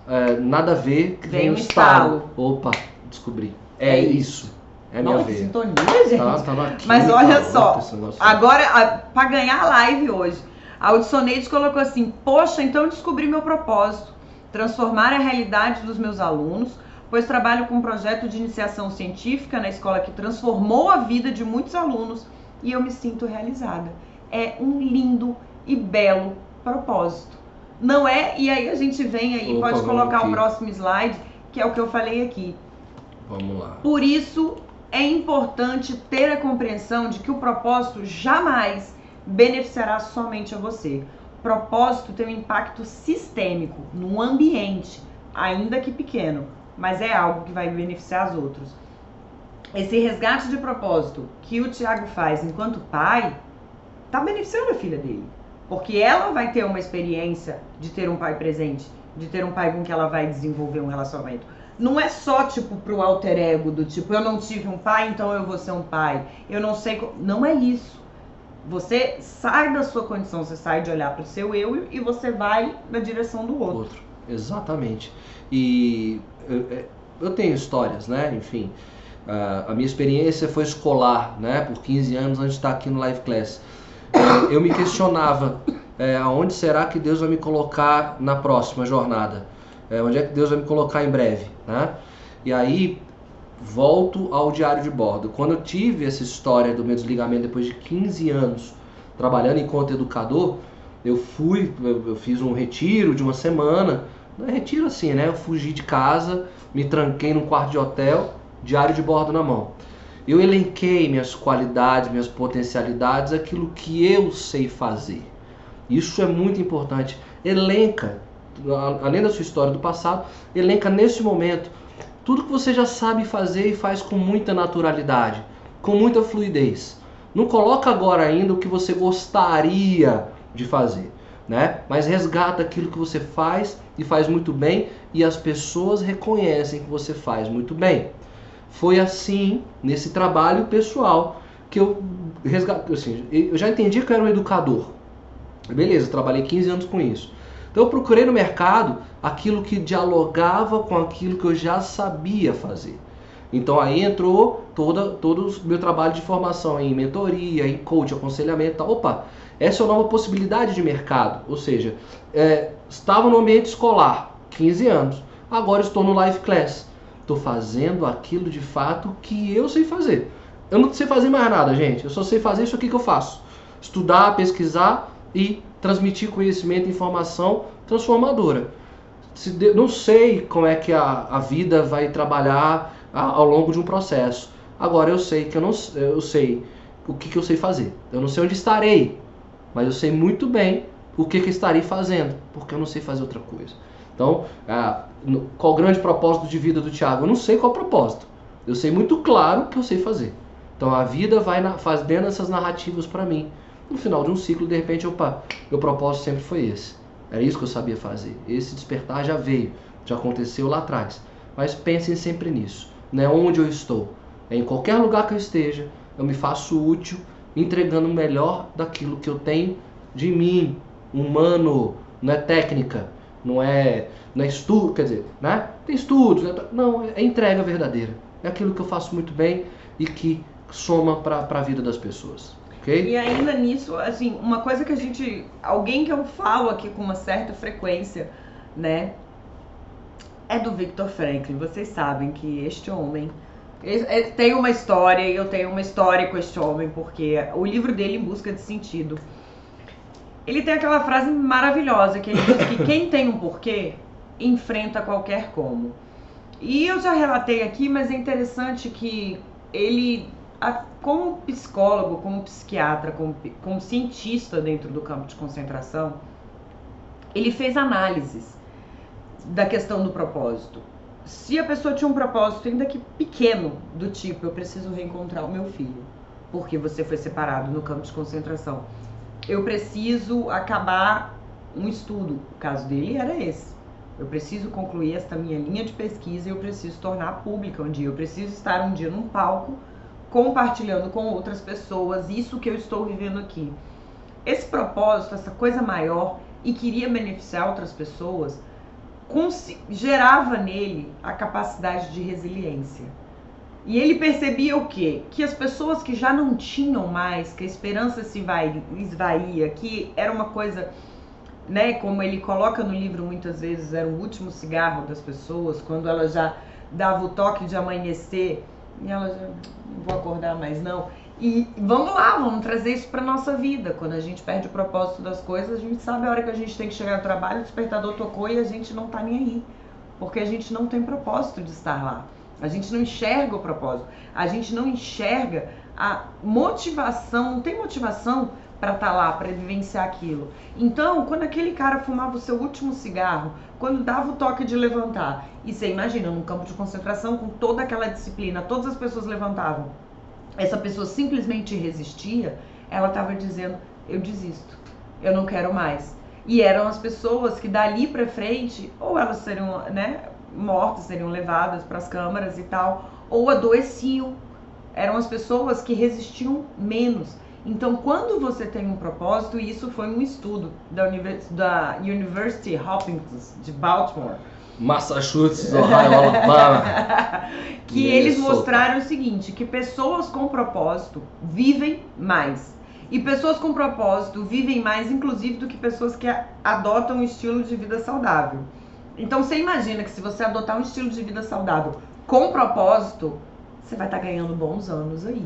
é, nada a ver, que vem um estalo. Opa, descobri. É, é isso. É minha Nossa, sintonia, gente. Tá, tá Mas olha só, agora, para ganhar a live hoje, a Audisonete colocou assim: Poxa, então eu descobri meu propósito transformar a realidade dos meus alunos, pois trabalho com um projeto de iniciação científica na escola que transformou a vida de muitos alunos e eu me sinto realizada. É um lindo e belo propósito. Não é? E aí a gente vem aí, Opa, pode colocar o próximo slide, que é o que eu falei aqui. Vamos lá. Por isso é importante ter a compreensão de que o propósito jamais beneficiará somente a você propósito tem um impacto sistêmico no ambiente, ainda que pequeno, mas é algo que vai beneficiar os outros. esse resgate de propósito que o Tiago faz enquanto pai tá beneficiando a filha dele. Porque ela vai ter uma experiência de ter um pai presente, de ter um pai com que ela vai desenvolver um relacionamento. Não é só tipo pro alter ego do tipo eu não tive um pai, então eu vou ser um pai. Eu não sei, não é isso. Você sai da sua condição, você sai de olhar para o seu eu e você vai na direção do outro. outro. Exatamente. E eu, é, eu tenho histórias, né? Enfim, a minha experiência foi escolar, né? Por 15 anos antes de estar aqui no Live Class. Eu me questionava é, aonde será que Deus vai me colocar na próxima jornada? É, onde é que Deus vai me colocar em breve? Né? E aí volto ao diário de bordo. Quando eu tive essa história do meu desligamento depois de 15 anos trabalhando enquanto educador, eu fui, eu fiz um retiro de uma semana. Não é retiro assim, né? Eu fugi de casa, me tranquei num quarto de hotel, diário de bordo na mão. Eu elenquei minhas qualidades, minhas potencialidades, aquilo que eu sei fazer. Isso é muito importante. Elenca, além da sua história do passado, elenca nesse momento tudo que você já sabe fazer e faz com muita naturalidade, com muita fluidez. Não coloca agora ainda o que você gostaria de fazer, né? Mas resgata aquilo que você faz e faz muito bem e as pessoas reconhecem que você faz muito bem. Foi assim nesse trabalho pessoal que eu resgatei, assim, eu já entendi que eu era um educador. Beleza, trabalhei 15 anos com isso. Eu procurei no mercado aquilo que dialogava com aquilo que eu já sabia fazer. Então aí entrou toda, todo o meu trabalho de formação em mentoria, em coach, aconselhamento. Opa, essa é uma nova possibilidade de mercado. Ou seja, é, estava no ambiente escolar, 15 anos. Agora estou no live class. Estou fazendo aquilo de fato que eu sei fazer. Eu não sei fazer mais nada, gente. Eu só sei fazer isso aqui que eu faço. Estudar, pesquisar e transmitir conhecimento e informação transformadora. Não sei como é que a, a vida vai trabalhar ao longo de um processo. Agora eu sei que eu não eu sei o que, que eu sei fazer. Eu não sei onde estarei, mas eu sei muito bem o que, que estarei fazendo, porque eu não sei fazer outra coisa. Então, qual o grande propósito de vida do Tiago? Eu não sei qual o propósito. Eu sei muito claro o que eu sei fazer. Então a vida vai na, fazendo essas narrativas para mim no final de um ciclo, de repente, opa, meu propósito sempre foi esse. Era isso que eu sabia fazer. Esse despertar já veio, já aconteceu lá atrás. Mas pensem sempre nisso. Não é onde eu estou. É em qualquer lugar que eu esteja, eu me faço útil, entregando o melhor daquilo que eu tenho de mim, humano, não é técnica, não é, não é estudo, quer dizer, né? Tem estudos, né? não, é entrega verdadeira. É aquilo que eu faço muito bem e que soma para a vida das pessoas. E ainda nisso, assim, uma coisa que a gente. Alguém que eu falo aqui com uma certa frequência, né? É do Victor Franklin. Vocês sabem que este homem é, tem uma história e eu tenho uma história com este homem, porque o livro dele, Em Busca de Sentido, ele tem aquela frase maravilhosa que ele diz que quem tem um porquê enfrenta qualquer como. E eu já relatei aqui, mas é interessante que ele a, como psicólogo, como psiquiatra, como, como cientista dentro do campo de concentração, ele fez análises da questão do propósito. Se a pessoa tinha um propósito, ainda que pequeno, do tipo, eu preciso reencontrar o meu filho, porque você foi separado no campo de concentração. Eu preciso acabar um estudo. O caso dele era esse. Eu preciso concluir esta minha linha de pesquisa e eu preciso tornar pública um dia. Eu preciso estar um dia num palco compartilhando com outras pessoas isso que eu estou vivendo aqui. Esse propósito, essa coisa maior e queria beneficiar outras pessoas, gerava nele a capacidade de resiliência. E ele percebia o quê? Que as pessoas que já não tinham mais, que a esperança se esvaía, que era uma coisa, né, como ele coloca no livro muitas vezes, era o último cigarro das pessoas, quando ela já dava o toque de amanhecer, e ela já não vou acordar mais não. E vamos lá, vamos trazer isso para nossa vida. Quando a gente perde o propósito das coisas, a gente sabe a hora que a gente tem que chegar no trabalho, o despertador tocou e a gente não tá nem aí. Porque a gente não tem propósito de estar lá. A gente não enxerga o propósito. A gente não enxerga a motivação, não tem motivação para estar tá lá, para vivenciar aquilo. Então, quando aquele cara fumava o seu último cigarro, quando dava o toque de levantar, e você imagina, num campo de concentração com toda aquela disciplina, todas as pessoas levantavam, essa pessoa simplesmente resistia, ela estava dizendo: eu desisto, eu não quero mais. E eram as pessoas que dali para frente, ou elas seriam, né, mortas, seriam levadas para as câmaras e tal, ou adoeciam. Eram as pessoas que resistiam menos. Então, quando você tem um propósito, e isso foi um estudo da, Univers da University Hopkins de Baltimore, Massachusetts, Ohio, Alabama. que eles mostraram o seguinte, que pessoas com propósito vivem mais. E pessoas com propósito vivem mais, inclusive, do que pessoas que adotam um estilo de vida saudável. Então você imagina que se você adotar um estilo de vida saudável com propósito, você vai estar tá ganhando bons anos aí.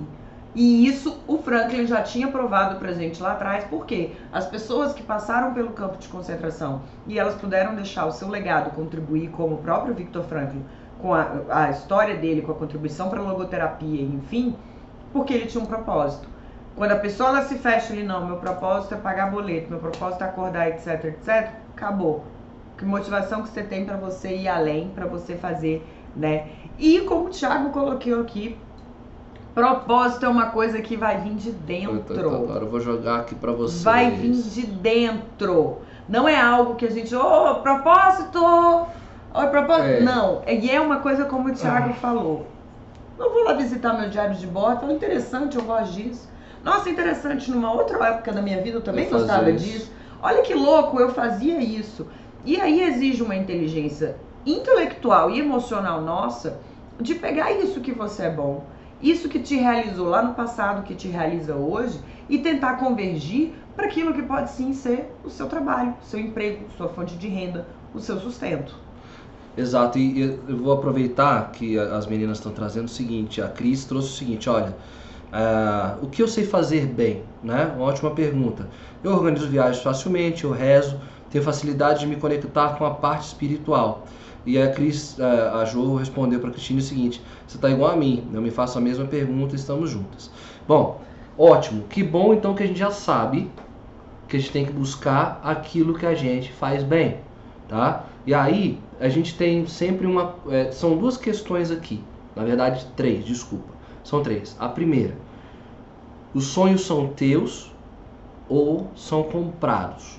E isso o Franklin já tinha provado pra gente lá atrás, porque as pessoas que passaram pelo campo de concentração e elas puderam deixar o seu legado contribuir, como o próprio Victor Franklin, com a, a história dele, com a contribuição para a logoterapia, enfim, porque ele tinha um propósito. Quando a pessoa se fecha ali, não, meu propósito é pagar boleto, meu propósito é acordar, etc, etc, acabou. Que motivação que você tem para você ir além, para você fazer, né? E como o Thiago colocou aqui, propósito é uma coisa que vai vir de dentro. Agora eu vou jogar aqui para vocês. Vai vir de dentro. Não é algo que a gente, ô, oh, propósito! Oi, propósito. É. Não, e é uma coisa como o Thiago ah. falou. Eu vou lá visitar meu diário de bordo, interessante, eu gosto disso. Nossa, interessante, numa outra época da minha vida eu também eu gostava isso. disso. Olha que louco, eu fazia isso. E aí exige uma inteligência intelectual e emocional nossa de pegar isso que você é bom, isso que te realizou lá no passado, que te realiza hoje, e tentar convergir para aquilo que pode sim ser o seu trabalho, seu emprego, sua fonte de renda, o seu sustento. Exato, e eu vou aproveitar que as meninas estão trazendo o seguinte, a Cris trouxe o seguinte, olha, Uh, o que eu sei fazer bem? Né? Uma ótima pergunta. Eu organizo viagens facilmente, eu rezo, tenho facilidade de me conectar com a parte espiritual. E a Cris, uh, a Jo respondeu para a Cristina o seguinte: você está igual a mim, eu me faço a mesma pergunta, estamos juntas. Bom, ótimo, que bom então que a gente já sabe que a gente tem que buscar aquilo que a gente faz bem, tá? E aí a gente tem sempre uma, é, são duas questões aqui, na verdade três, desculpa. São três. A primeira, os sonhos são teus ou são comprados?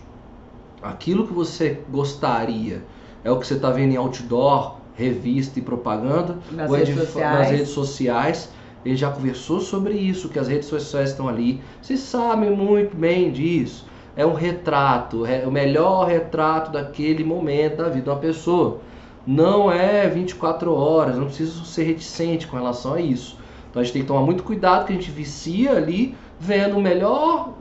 Aquilo que você gostaria é o que você está vendo em outdoor, revista e propaganda, nas, ou é redes, de, sociais. nas redes sociais. Ele já conversou sobre isso, que as redes sociais estão ali. Vocês sabem muito bem disso. É um retrato, é o melhor retrato daquele momento da vida de uma pessoa. Não é 24 horas, não preciso ser reticente com relação a isso. Então a gente tem que tomar muito cuidado que a gente vicia ali vendo o melhor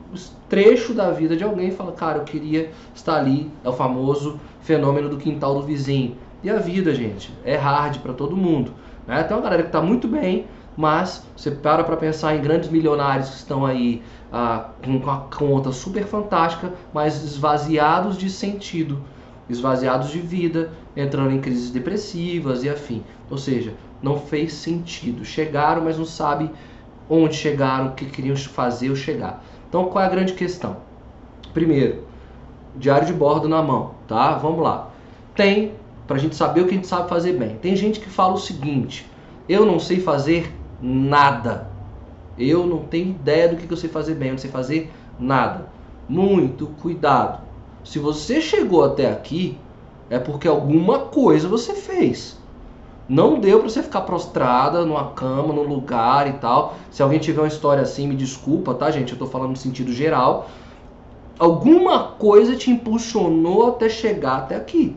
trecho da vida de alguém e fala, cara, eu queria estar ali. É o famoso fenômeno do quintal do vizinho. E a vida, gente, é hard para todo mundo. Né? Tem uma galera que está muito bem, mas você para para pensar em grandes milionários que estão aí ah, com a conta super fantástica, mas esvaziados de sentido, esvaziados de vida, entrando em crises depressivas e afim. Ou seja, não fez sentido. Chegaram, mas não sabe onde chegaram, o que queriam fazer ou chegar. Então, qual é a grande questão? Primeiro, diário de bordo na mão, tá? Vamos lá. Tem, para a gente saber o que a gente sabe fazer bem. Tem gente que fala o seguinte: eu não sei fazer nada. Eu não tenho ideia do que eu sei fazer bem, eu não sei fazer nada. Muito cuidado. Se você chegou até aqui, é porque alguma coisa você fez. Não deu para você ficar prostrada numa cama, num lugar e tal. Se alguém tiver uma história assim, me desculpa, tá, gente? Eu tô falando no sentido geral. Alguma coisa te impulsionou até chegar até aqui.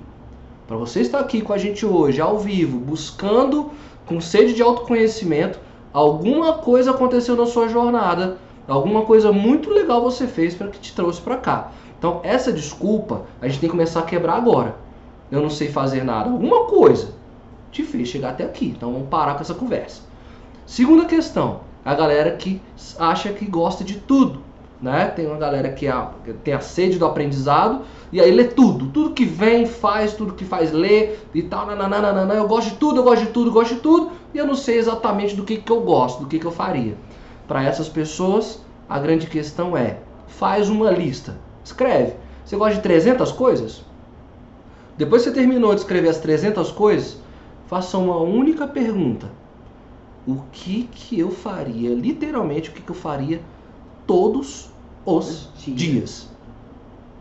Para você estar aqui com a gente hoje, ao vivo, buscando com sede de autoconhecimento, alguma coisa aconteceu na sua jornada, alguma coisa muito legal você fez para que te trouxe para cá. Então, essa desculpa a gente tem que começar a quebrar agora. Eu não sei fazer nada, alguma coisa te fez chegar até aqui. Então vamos parar com essa conversa. Segunda questão, a galera que acha que gosta de tudo. Né? Tem uma galera que, a, que tem a sede do aprendizado e aí lê tudo, tudo que vem, faz, tudo que faz, lê e tal. Nananana, eu gosto de tudo, eu gosto de tudo, eu gosto de tudo e eu não sei exatamente do que, que eu gosto, do que, que eu faria. Para essas pessoas, a grande questão é: faz uma lista. Escreve. Você gosta de 300 coisas? Depois que você terminou de escrever as 300 coisas, faça uma única pergunta. O que que eu faria, literalmente, o que que eu faria todos os dias. dias.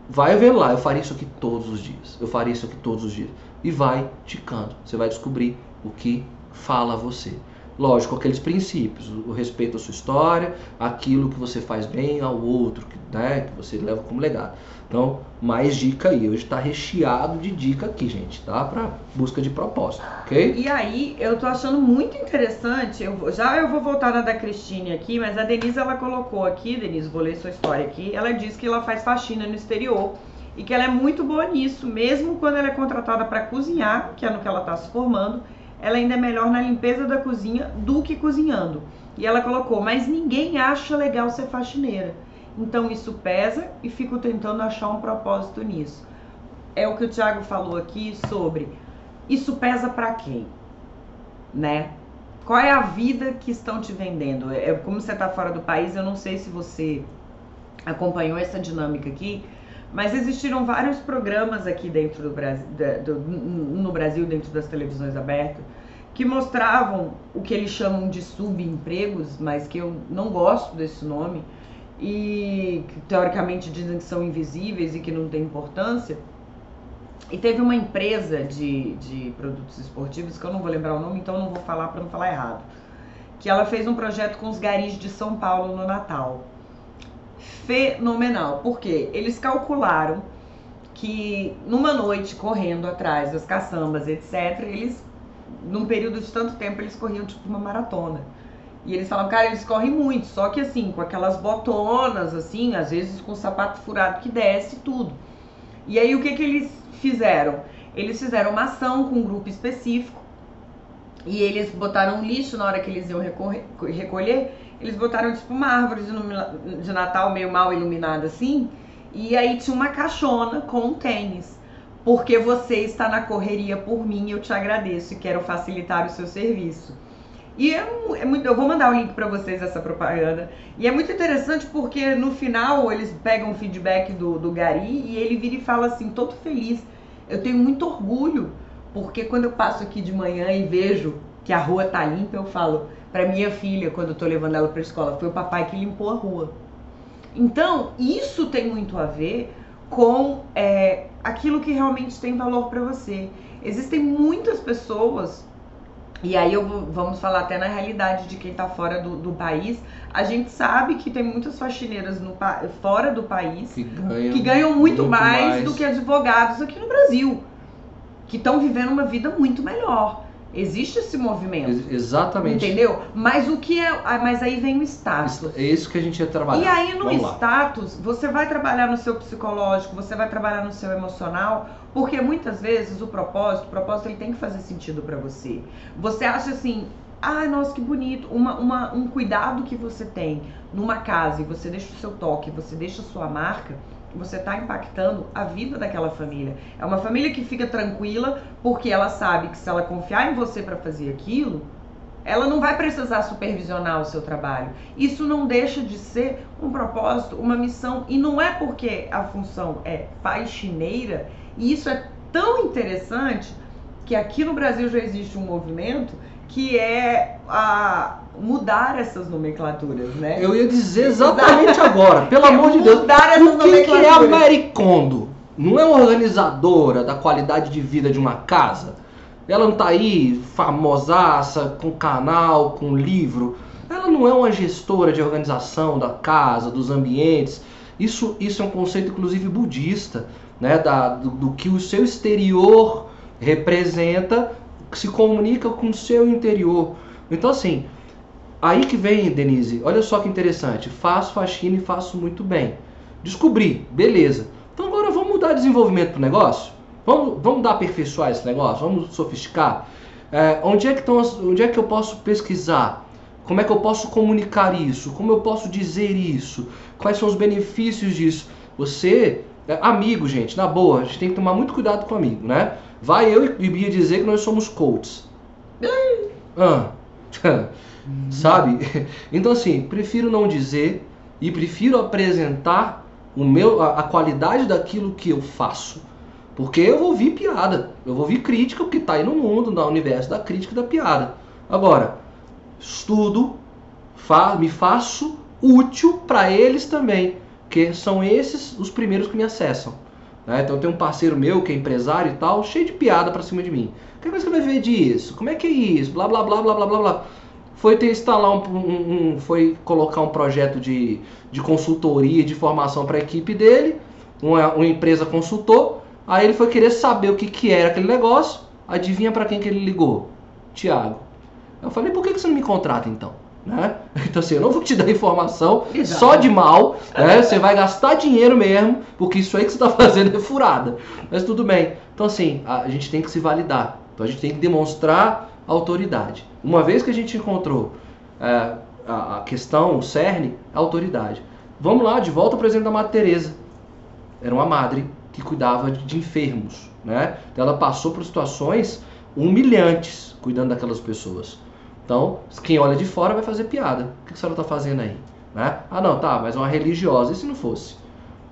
Vai vendo lá, eu faria isso aqui todos os dias. Eu faria isso aqui todos os dias. E vai ticando. Você vai descobrir o que fala você. Lógico, aqueles princípios, o respeito à sua história, aquilo que você faz bem ao outro, que, né, que você leva como legado. Então, mais dica aí. Hoje está recheado de dica aqui, gente, tá? Para busca de propósito, ok? E aí, eu tô achando muito interessante. Eu, já eu vou voltar na da Cristine aqui, mas a Denise ela colocou aqui, Denise, vou ler sua história aqui. Ela diz que ela faz faxina no exterior e que ela é muito boa nisso, mesmo quando ela é contratada para cozinhar, que é no que ela está se formando ela ainda é melhor na limpeza da cozinha do que cozinhando. E ela colocou, mas ninguém acha legal ser faxineira. Então isso pesa e fico tentando achar um propósito nisso. É o que o Thiago falou aqui sobre isso pesa para quem, né? Qual é a vida que estão te vendendo? É como você está fora do país, eu não sei se você acompanhou essa dinâmica aqui, mas existiram vários programas aqui dentro do Brasil, no Brasil, dentro das televisões abertas, que mostravam o que eles chamam de subempregos, mas que eu não gosto desse nome, e que teoricamente dizem que são invisíveis e que não têm importância. E teve uma empresa de, de produtos esportivos, que eu não vou lembrar o nome, então não vou falar para não falar errado, que ela fez um projeto com os garis de São Paulo no Natal fenomenal, porque eles calcularam que numa noite correndo atrás das caçambas, etc., eles, num período de tanto tempo, eles corriam tipo uma maratona. E eles falavam, cara, eles correm muito, só que assim, com aquelas botonas, assim, às vezes com o sapato furado que desce tudo. E aí o que que eles fizeram? Eles fizeram uma ação com um grupo específico e eles botaram lixo na hora que eles iam recolher eles botaram tipo uma árvore de, de Natal meio mal iluminada assim, e aí tinha uma caixona com um tênis. Porque você está na correria por mim, eu te agradeço e quero facilitar o seu serviço. E é, é muito, eu vou mandar o link para vocês essa propaganda. E é muito interessante porque no final eles pegam o feedback do, do Gari e ele vira e fala assim, todo feliz. Eu tenho muito orgulho, porque quando eu passo aqui de manhã e vejo que a rua tá limpa, eu falo, para minha filha quando eu tô levando ela para escola, foi o papai que limpou a rua. Então, isso tem muito a ver com é, aquilo que realmente tem valor para você. Existem muitas pessoas, e aí eu vamos falar até na realidade de quem está fora do, do, país. A gente sabe que tem muitas faxineiras no, fora do país que ganham, que ganham muito, muito mais, mais do que advogados aqui no Brasil, que estão vivendo uma vida muito melhor. Existe esse movimento. Ex exatamente. Entendeu? Mas o que é. Ah, mas aí vem o status. É isso que a gente ia trabalhar. E aí no Vamos status, lá. você vai trabalhar no seu psicológico, você vai trabalhar no seu emocional, porque muitas vezes o propósito, o propósito ele tem que fazer sentido para você. Você acha assim, ai, nossa, que bonito. Uma, uma, um cuidado que você tem numa casa e você deixa o seu toque, você deixa a sua marca você está impactando a vida daquela família. É uma família que fica tranquila porque ela sabe que se ela confiar em você para fazer aquilo, ela não vai precisar supervisionar o seu trabalho. Isso não deixa de ser um propósito, uma missão. E não é porque a função é faxineira, e isso é tão interessante que aqui no Brasil já existe um movimento que é a mudar essas nomenclaturas, né? Eu ia dizer exatamente agora, pelo amor de Deus. Mudar essas o que, que é a Maricondo? Não é uma organizadora da qualidade de vida de uma casa? Ela não tá aí famosaça, com canal, com livro. Ela não é uma gestora de organização da casa, dos ambientes. Isso, isso é um conceito, inclusive, budista, né? Da, do, do que o seu exterior representa, se comunica com o seu interior. Então, assim, Aí que vem, Denise, olha só que interessante. Faço faxina e faço muito bem. Descobri, beleza. Então agora vamos mudar desenvolvimento do negócio? Vamos, vamos dar aperfeiçoar esse negócio? Vamos sofisticar? É, onde, é que estão, onde é que eu posso pesquisar? Como é que eu posso comunicar isso? Como eu posso dizer isso? Quais são os benefícios disso? Você, é, amigo, gente, na boa, a gente tem que tomar muito cuidado com amigo, né? Vai eu e Bia dizer que nós somos coaches. ah. sabe? Então assim, prefiro não dizer, e prefiro apresentar o meu, a, a qualidade daquilo que eu faço. Porque eu vou ouvir piada, eu vou ouvir crítica, porque está aí no mundo, no universo da crítica e da piada. Agora, estudo, fa me faço útil para eles também, que são esses os primeiros que me acessam. Né? Então tem um parceiro meu que é empresário e tal, cheio de piada para cima de mim. Que coisa que vai ver disso? Como é que é isso? Blá blá blá blá blá blá blá. Foi ter instalar um, um, um foi colocar um projeto de, de consultoria, de formação para a equipe dele, uma, uma empresa consultor. Aí ele foi querer saber o que, que era aquele negócio. Adivinha para quem que ele ligou? Tiago. Eu falei, por que, que você não me contrata então? Né? Então assim, eu não vou te dar informação Exato. só de mal, né? Você vai gastar dinheiro mesmo, porque isso aí que você está fazendo é furada. Mas tudo bem. Então assim, a gente tem que se validar. Então a gente tem que demonstrar autoridade. Uma vez que a gente encontrou é, a, questão, o cerne, a autoridade. Vamos lá, de volta ao presente da Madre Teresa. Era uma madre que cuidava de, de enfermos, né? Então ela passou por situações humilhantes cuidando daquelas pessoas. Então, quem olha de fora vai fazer piada. O que a senhora está fazendo aí? Né? Ah, não, tá, mas é uma religiosa. E se não fosse?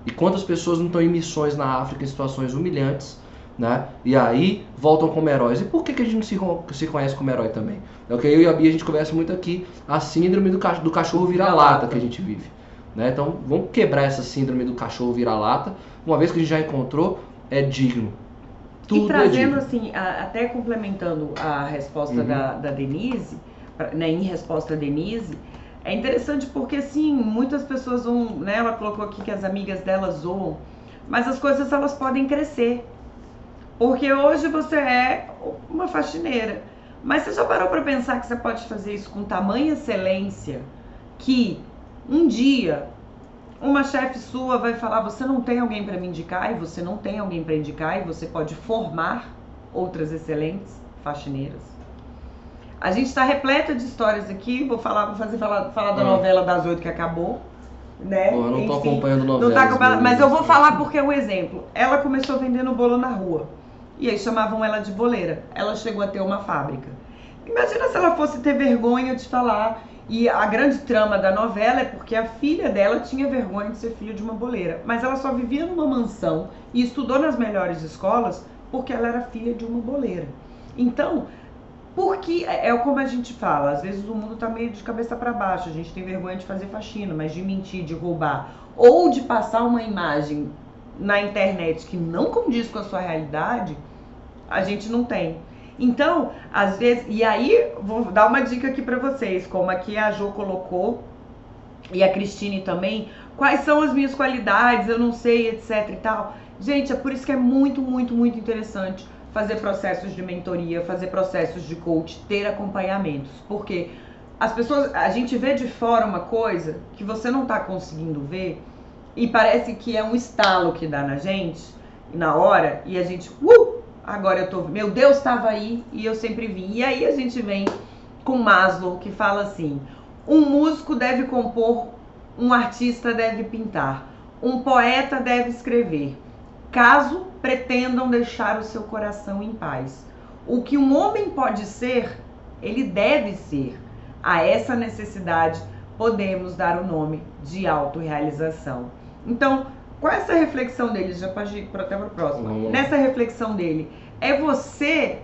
E quantas pessoas não estão em missões na África em situações humilhantes, né? E aí voltam como heróis. E por que, que a gente não se, se conhece como herói também? É o que eu e a Bia a gente conversa muito aqui, a síndrome do, do cachorro vira-lata que a gente vive. Né? Então vamos quebrar essa síndrome do cachorro vira-lata. Uma vez que a gente já encontrou, é digno. Tudo e é trazendo é assim, a, até complementando a resposta uhum. da, da Denise, né, em resposta a Denise, é interessante porque assim, muitas pessoas vão, né, ela colocou aqui que as amigas dela zoam, mas as coisas elas podem crescer. Porque hoje você é uma faxineira, mas você já parou para pensar que você pode fazer isso com tamanha excelência que um dia uma chefe sua vai falar: você não tem alguém para me indicar, e você não tem alguém para indicar, e você pode formar outras excelentes faxineiras. A gente está repleta de histórias aqui. Vou falar, vou fazer falar, falar da ah. novela das oito que acabou. Né? Pô, eu não estou acompanhando novela. Não tá acompanhando, mas eu vou falar porque é um exemplo. Ela começou vendendo bolo na rua. E aí chamavam ela de boleira. Ela chegou a ter uma fábrica. Imagina se ela fosse ter vergonha de falar e a grande trama da novela é porque a filha dela tinha vergonha de ser filha de uma boleira, mas ela só vivia numa mansão e estudou nas melhores escolas porque ela era filha de uma boleira. Então, porque é, é como a gente fala, às vezes o mundo está meio de cabeça para baixo, a gente tem vergonha de fazer faxina, mas de mentir, de roubar ou de passar uma imagem na internet que não condiz com a sua realidade, a gente não tem. Então, às vezes, e aí vou dar uma dica aqui para vocês, como aqui a Jo colocou e a Cristine também, quais são as minhas qualidades, eu não sei, etc e tal. Gente, é por isso que é muito, muito, muito interessante fazer processos de mentoria, fazer processos de coach, ter acompanhamentos, porque as pessoas, a gente vê de fora uma coisa que você não está conseguindo ver e parece que é um estalo que dá na gente na hora e a gente, uh, agora eu tô, meu Deus estava aí e eu sempre vim. E aí a gente vem com Maslow que fala assim: um músico deve compor, um artista deve pintar, um poeta deve escrever, caso pretendam deixar o seu coração em paz. O que um homem pode ser, ele deve ser. A essa necessidade podemos dar o nome de autorrealização. Então, qual é essa reflexão dele? Já pode ir até para o próximo. Nessa reflexão dele, é você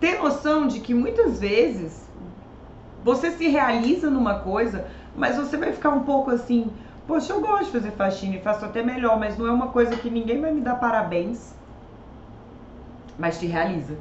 ter noção de que muitas vezes você se realiza numa coisa, mas você vai ficar um pouco assim, poxa, eu gosto de fazer faxina e faço até melhor, mas não é uma coisa que ninguém vai me dar parabéns, mas te realiza.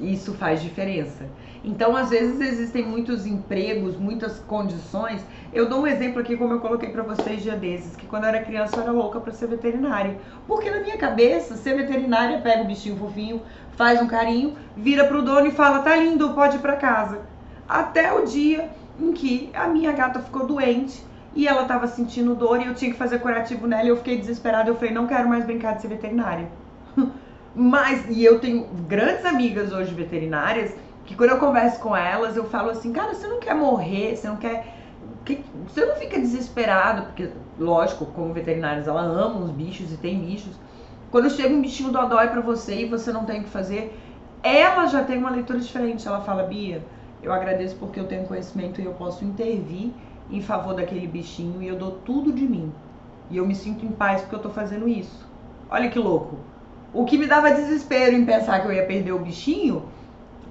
Isso faz diferença. Então, às vezes existem muitos empregos, muitas condições. Eu dou um exemplo aqui, como eu coloquei para vocês dia desses, que quando eu era criança eu era louca para ser veterinária. Porque na minha cabeça, ser veterinária pega o bichinho fofinho, faz um carinho, vira pro dono e fala: "Tá lindo, pode ir para casa". Até o dia em que a minha gata ficou doente e ela tava sentindo dor e eu tinha que fazer curativo nela e eu fiquei desesperada. Eu falei: "Não quero mais brincar de ser veterinária". Mas, e eu tenho grandes amigas hoje veterinárias que quando eu converso com elas, eu falo assim, cara, você não quer morrer, você não quer. Você não fica desesperado, porque, lógico, como veterinários, ela ama os bichos e tem bichos. Quando chega um bichinho dodói para você e você não tem o que fazer, ela já tem uma leitura diferente. Ela fala, Bia, eu agradeço porque eu tenho conhecimento e eu posso intervir em favor daquele bichinho e eu dou tudo de mim. E eu me sinto em paz porque eu tô fazendo isso. Olha que louco. O que me dava desespero em pensar que eu ia perder o bichinho,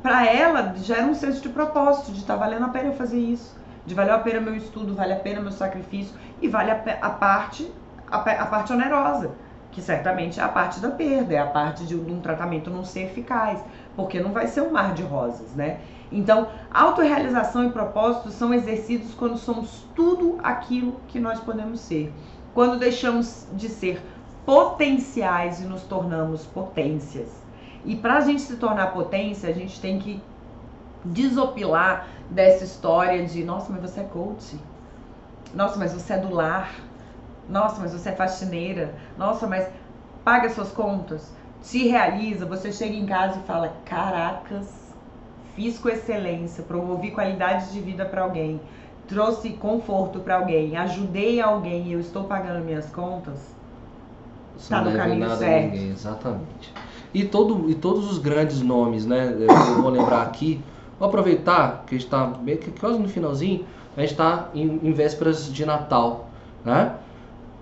para ela já era um senso de propósito, de estar tá valendo a pena eu fazer isso, de valer a pena meu estudo, vale a pena meu sacrifício e vale a, a parte a, a, parte onerosa, que certamente é a parte da perda, é a parte de, de um tratamento não ser eficaz, porque não vai ser um mar de rosas, né? Então, autorrealização e propósito são exercidos quando somos tudo aquilo que nós podemos ser. Quando deixamos de ser potenciais e nos tornamos potências. E para a gente se tornar potência, a gente tem que desopilar dessa história de nossa, mas você é coach. Nossa, mas você é do lar. Nossa, mas você é faxineira. Nossa, mas paga suas contas. Se realiza, você chega em casa e fala: "Caracas, fiz com excelência, promovi qualidade de vida para alguém, trouxe conforto para alguém, ajudei alguém e eu estou pagando minhas contas". Tá não no caminho certo. ninguém, exatamente. E, todo, e todos os grandes nomes, né? Eu vou lembrar aqui. Vou aproveitar que a gente está quase no finalzinho. A gente está em, em vésperas de Natal, né?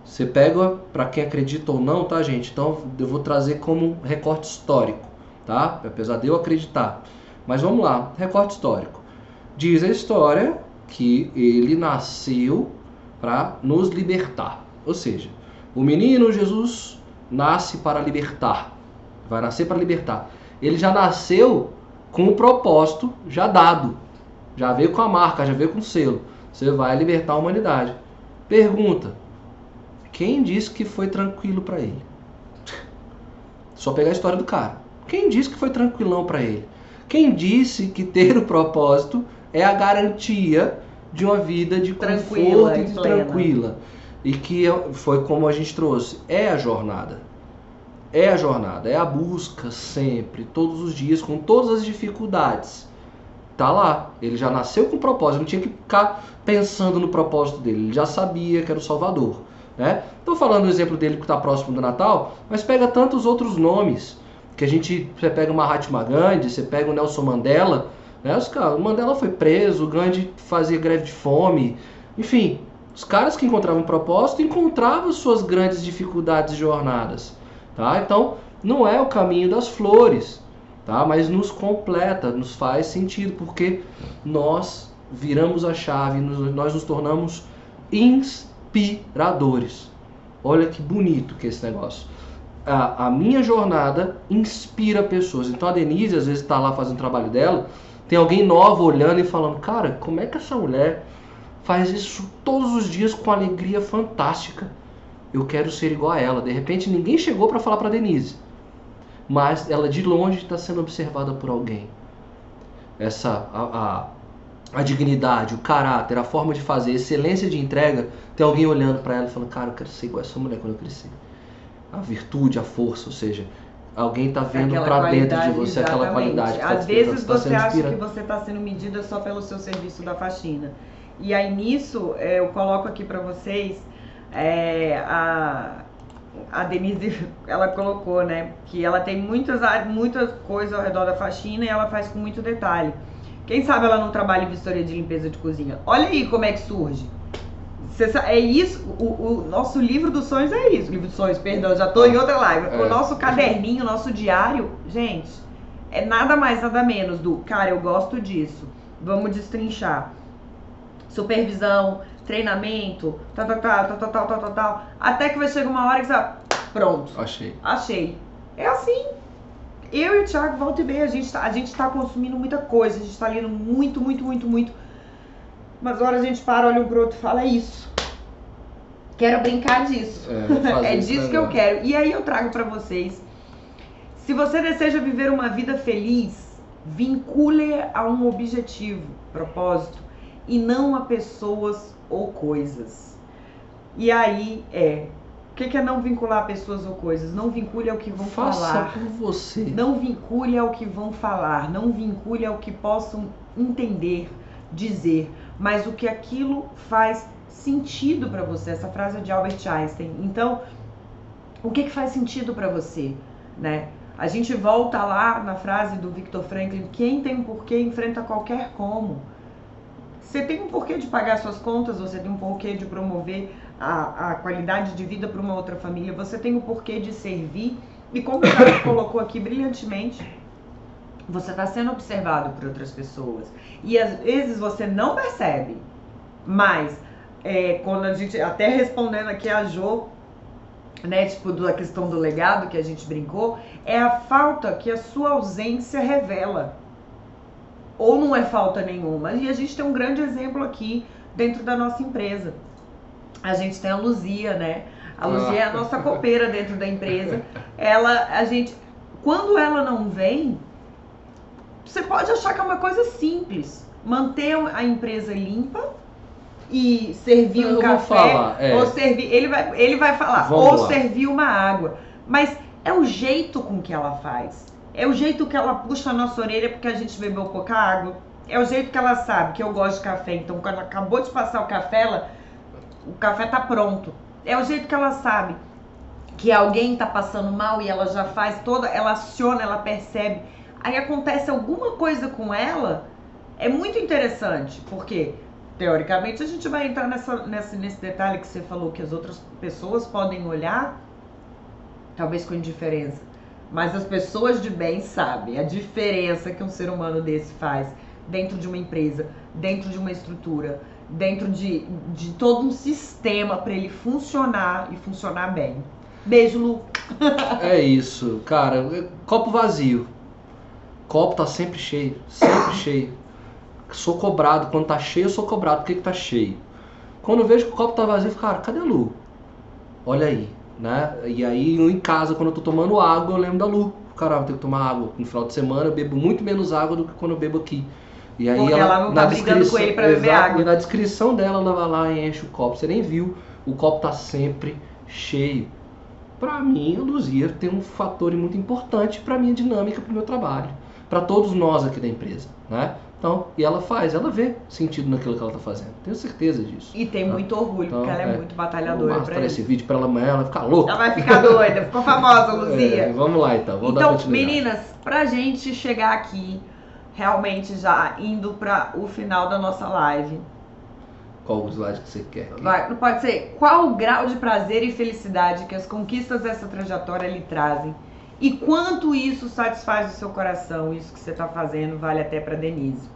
Você pega para quem acredita ou não, tá, gente? Então eu vou trazer como recorte histórico, tá? Apesar de eu acreditar. Mas vamos lá, recorte histórico. Diz a história que ele nasceu para nos libertar. Ou seja, o menino Jesus nasce para libertar. Vai nascer para libertar. Ele já nasceu com o propósito já dado. Já veio com a marca, já veio com o selo. Você vai libertar a humanidade. Pergunta: quem disse que foi tranquilo para ele? Só pegar a história do cara. Quem disse que foi tranquilão para ele? Quem disse que ter o propósito é a garantia de uma vida de tranquila conforto e de tranquila? e que foi como a gente trouxe, é a jornada. É a jornada, é a busca sempre, todos os dias, com todas as dificuldades. Tá lá, ele já nasceu com propósito, não tinha que ficar pensando no propósito dele, ele já sabia que era o Salvador. Né? Estou falando o exemplo dele que está próximo do Natal, mas pega tantos outros nomes que a gente você pega o Mahatma Gandhi, você pega o Nelson Mandela, né? Os cara, o Mandela foi preso, o Gandhi fazia greve de fome, enfim, os caras que encontravam propósito encontravam suas grandes dificuldades e jornadas, tá? Então, não é o caminho das flores, tá? Mas nos completa, nos faz sentido, porque nós viramos a chave, nós nos tornamos inspiradores. Olha que bonito que é esse negócio. A, a minha jornada inspira pessoas. Então a Denise às vezes está lá fazendo o trabalho dela, tem alguém novo olhando e falando, cara, como é que essa mulher faz isso todos os dias com alegria fantástica. Eu quero ser igual a ela. De repente ninguém chegou para falar para Denise, mas ela de longe está sendo observada por alguém. Essa a, a, a, dignidade, o caráter, a forma de fazer, a excelência de entrega, tem alguém olhando para ela e falando: "Cara, eu quero ser igual a essa mulher quando eu crescer". A virtude, a força, ou seja, alguém está vendo para dentro de você exatamente. aquela qualidade. Às tá, vezes tá você acha que você está sendo medida só pelo seu serviço da faxina. E aí nisso é, eu coloco aqui para vocês é, a, a Denise, ela colocou, né, que ela tem muitas, muitas coisas ao redor da faxina e ela faz com muito detalhe. Quem sabe ela não trabalha em vistoria de limpeza de cozinha? Olha aí como é que surge. é isso, o, o, nosso livro dos sonhos é isso. Livro dos sonhos, perdão, já tô em outra live. É. O nosso caderninho, o nosso diário, gente, é nada mais, nada menos do, cara, eu gosto disso. Vamos destrinchar supervisão, treinamento, tal, tal, tal, tal, tal, tal, tal, tal, até que vai chegar uma hora que você pronto. Achei. Achei. É assim. Eu e o Thiago, volta e meia, a gente, tá, a gente tá consumindo muita coisa, a gente tá lendo muito, muito, muito, muito. Mas agora a gente para, olha um pro outro e fala, é isso. Quero brincar disso. É, é disso que eu quero. E aí eu trago para vocês. Se você deseja viver uma vida feliz, vincule a um objetivo, propósito e não a pessoas ou coisas. E aí é. O que, é não vincular pessoas ou coisas? Não vincule ao que vão Faça falar. por você. Não vincule ao que vão falar. Não vincule ao que possam entender, dizer. Mas o que aquilo faz sentido para você. Essa frase é de Albert Einstein. Então, o que, que faz sentido para você, né? A gente volta lá na frase do Victor Franklin: quem tem um porquê enfrenta qualquer como você tem um porquê de pagar suas contas, você tem um porquê de promover a, a qualidade de vida para uma outra família, você tem um porquê de servir. E como o cara colocou aqui brilhantemente, você está sendo observado por outras pessoas. E às vezes você não percebe, mas é, quando a gente, até respondendo aqui a Jo, né, tipo, da questão do legado que a gente brincou, é a falta que a sua ausência revela. Ou não é falta nenhuma. E a gente tem um grande exemplo aqui dentro da nossa empresa. A gente tem a Luzia, né? A Luzia é a nossa copeira dentro da empresa. Ela, a gente, quando ela não vem, você pode achar que é uma coisa simples. Manter a empresa limpa e servir Eu um café falar, é. ou servir, ele vai, ele vai falar, Vamos ou lá. servir uma água. Mas é o jeito com que ela faz. É o jeito que ela puxa a nossa orelha porque a gente bebeu pouca água. É o jeito que ela sabe que eu gosto de café. Então, quando ela acabou de passar o café, ela, o café tá pronto. É o jeito que ela sabe que alguém tá passando mal e ela já faz toda, ela aciona, ela percebe. Aí acontece alguma coisa com ela, é muito interessante, porque teoricamente a gente vai entrar nessa, nessa, nesse detalhe que você falou que as outras pessoas podem olhar, talvez com indiferença, mas as pessoas de bem sabem a diferença que um ser humano desse faz dentro de uma empresa, dentro de uma estrutura, dentro de, de todo um sistema para ele funcionar e funcionar bem. Beijo, Lu. É isso, cara. Copo vazio. Copo tá sempre cheio, sempre cheio. Sou cobrado. Quando tá cheio, eu sou cobrado. Por que, que tá cheio? Quando eu vejo que o copo tá vazio, eu fico, cara, cadê a Lu? Olha aí, né? E aí, em casa, quando eu tô tomando água, eu lembro da Lu. Caramba, eu tenho que tomar água. No final de semana, eu bebo muito menos água do que quando eu bebo aqui. E aí Porque ela não tá brigando com ele pra beber Exato, água. E na descrição dela, ela vai lá e enche o copo. Você nem viu, o copo tá sempre cheio. Pra mim, a Luzia tem um fator muito importante pra minha dinâmica, pro meu trabalho. Pra todos nós aqui da empresa, né? Então, e ela faz, ela vê sentido naquilo que ela tá fazendo. Tenho certeza disso. E tem muito orgulho, Então, porque ela é, é. muito Vou batalhadora pra mostrar esse vídeo pra ela amanhã, ela vai ficar louca. Ela vai ficar doida, ficou famosa, Luzia. É, vamos lá então, vamos dar Então, continuidade. meninas, pra gente chegar aqui, realmente já indo para o final da nossa live, Qual o slide que você quer? vai, não pode ser qual o grau de prazer e felicidade que as conquistas dessa trajetória lhe trazem e quanto isso satisfaz o seu coração, isso que você está fazendo vale até para Denise.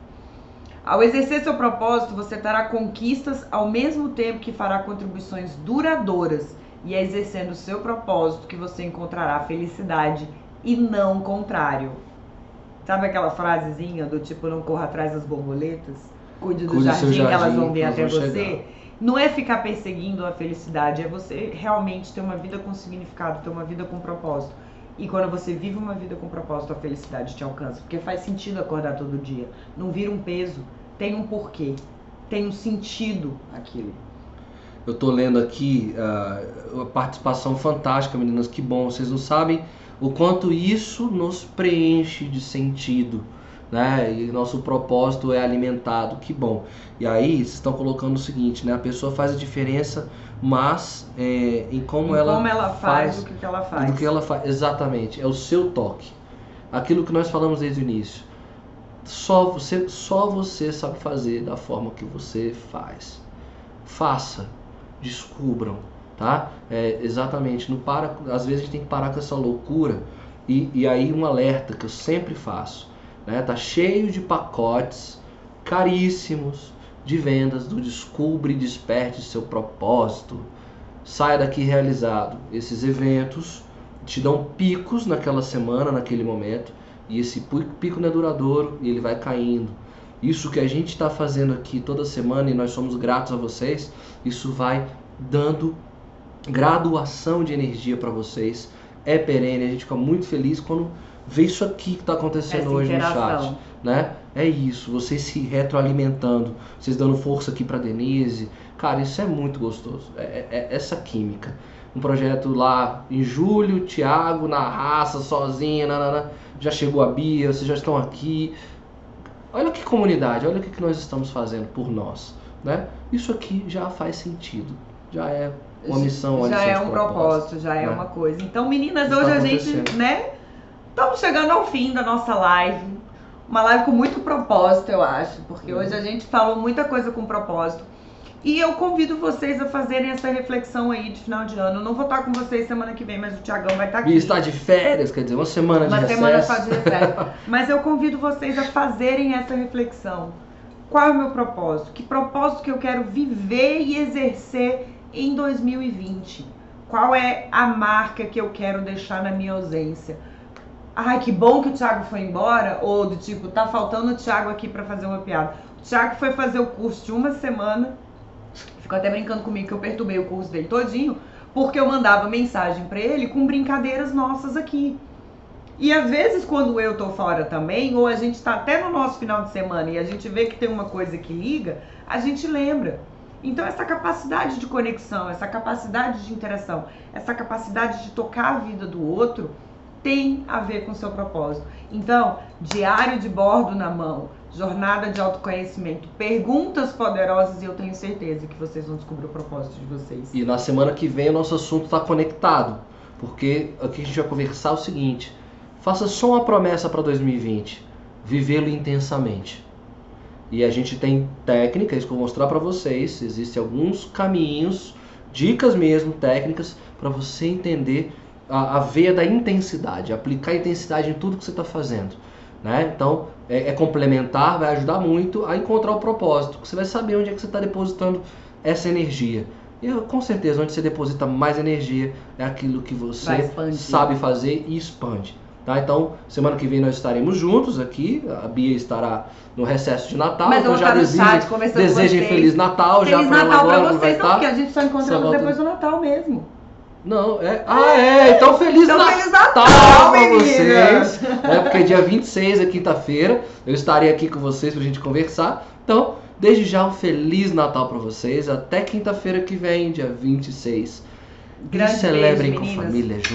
Ao exercer seu propósito, você terá conquistas ao mesmo tempo que fará contribuições duradouras e é exercendo o seu propósito que você encontrará felicidade e não o contrário. Sabe aquela frasezinha do tipo não corra atrás das borboletas? Cuide do Cuide jardim, que elas jardim, vão vir até vão você. chegar. Não é ficar perseguindo a felicidade, é você realmente ter uma vida com significado, ter uma vida com propósito. E quando você vive uma vida com propósito, a felicidade te alcança. Porque faz sentido acordar todo dia. Não vira um peso, tem um porquê, tem um sentido aquilo. Eu tô lendo aqui ah, a participação fantástica, meninas. Que bom, vocês não sabem o quanto isso nos preenche de sentido, né? E nosso propósito é alimentado. Que bom. E aí, vocês estão colocando o seguinte, né? A pessoa faz a diferença, mas é, em como E ela como ela faz, faz o que, que ela faz. do que ela faz. Exatamente, é o seu toque. Aquilo que nós falamos desde o início. Só você, só você sabe fazer da forma que você faz. Faça, descubram, tá? É, exatamente, não para, às vezes a gente tem que parar com essa loucura. E, e aí um alerta que eu sempre faço, né? Tá cheio de pacotes caríssimos de vendas do Descubra e Desperte seu propósito saia daqui realizado. Esses eventos te dão picos naquela semana, naquele momento, e esse pi- pico não é duradouro e ele vai caindo. Isso que a gente está fazendo aqui toda semana e nós somos gratos a vocês, isso vai dando graduação de energia para vocês. É perene, a gente fica muito feliz quando vê isso aqui que está acontecendo Essa hoje no chat interação. né? É isso, vocês se retroalimentando, vocês dando força aqui pra Denise. Cara, isso é muito gostoso. É, é- é essa química. Um projeto lá em julho, Thiago na raça, sozinha, nanana. já chegou a Bia, vocês já estão aqui. Olha que comunidade, olha o que nós estamos fazendo por nós, né? Isso aqui já faz sentido, já é uma missão, uma já é um propósito, já é né? uma coisa. Então, meninas, Isso hoje tá a gente, né? Estamos chegando ao fim da nossa live. Uma live com muito propósito, eu acho, porque hoje a gente falou muita coisa com propósito. E eu convido vocês a fazerem essa reflexão aí de final de ano. Eu não vou estar com vocês semana que vem, mas o Tiagão vai estar aqui. E está de férias, quer dizer, uma semana de Uma recesso. semana só de recesso. Mas eu convido vocês a fazerem essa reflexão. Qual é o meu propósito? Que propósito que eu quero viver e exercer em 2020? Qual é a marca que eu quero deixar na minha ausência? Ai, que bom que o Thiago foi embora. Ou do tipo, tá faltando o Thiago aqui pra fazer uma piada. O Thiago foi fazer o curso de uma semana. Ficou até brincando comigo que eu perturbei o curso dele todinho. Porque eu mandava mensagem pra ele com brincadeiras nossas aqui. E às vezes, quando eu tô fora também, ou a gente tá até no nosso final de semana e a gente vê que tem uma coisa que liga, a gente lembra. Então, essa capacidade de conexão, essa capacidade de interação, essa capacidade de tocar a vida do outro tem a ver com o seu propósito. Então, diário de bordo na mão, jornada de autoconhecimento, perguntas poderosas e eu tenho certeza que vocês vão descobrir o propósito de vocês. E na semana que vem o nosso assunto está conectado, porque aqui a gente vai conversar o seguinte: faça só uma promessa para 2020, vivê-lo intensamente. E a gente tem técnicas que eu vou mostrar para vocês, existem alguns caminhos, dicas mesmo, técnicas para você entender a, a veia da intensidade, aplicar intensidade em tudo que você está fazendo. Né? Então é, é, complementar, vai ajudar muito a encontrar o propósito. Você vai saber onde é que você está depositando essa energia. E com certeza onde você deposita mais energia é aquilo que você sabe fazer e expande. Tá? Então, semana que vem nós estaremos juntos aqui. A Bia estará no recesso de Natal. Mas então eu vou já desejem vocês. Feliz Natal já Feliz ela Natal vai vocês, não, estar. porque a gente só encontra depois do Natal mesmo. Não, é. Ah, é! Então Feliz Então, Natal, Feliz Natal, pra vocês! É porque dia 26 é quinta-feira. Eu estarei aqui com vocês pra gente conversar. Então, desde já um Feliz Natal pra vocês. Até quinta-feira que vem, dia 26. Grande e celebrem beijo, com a meninas. família juntos.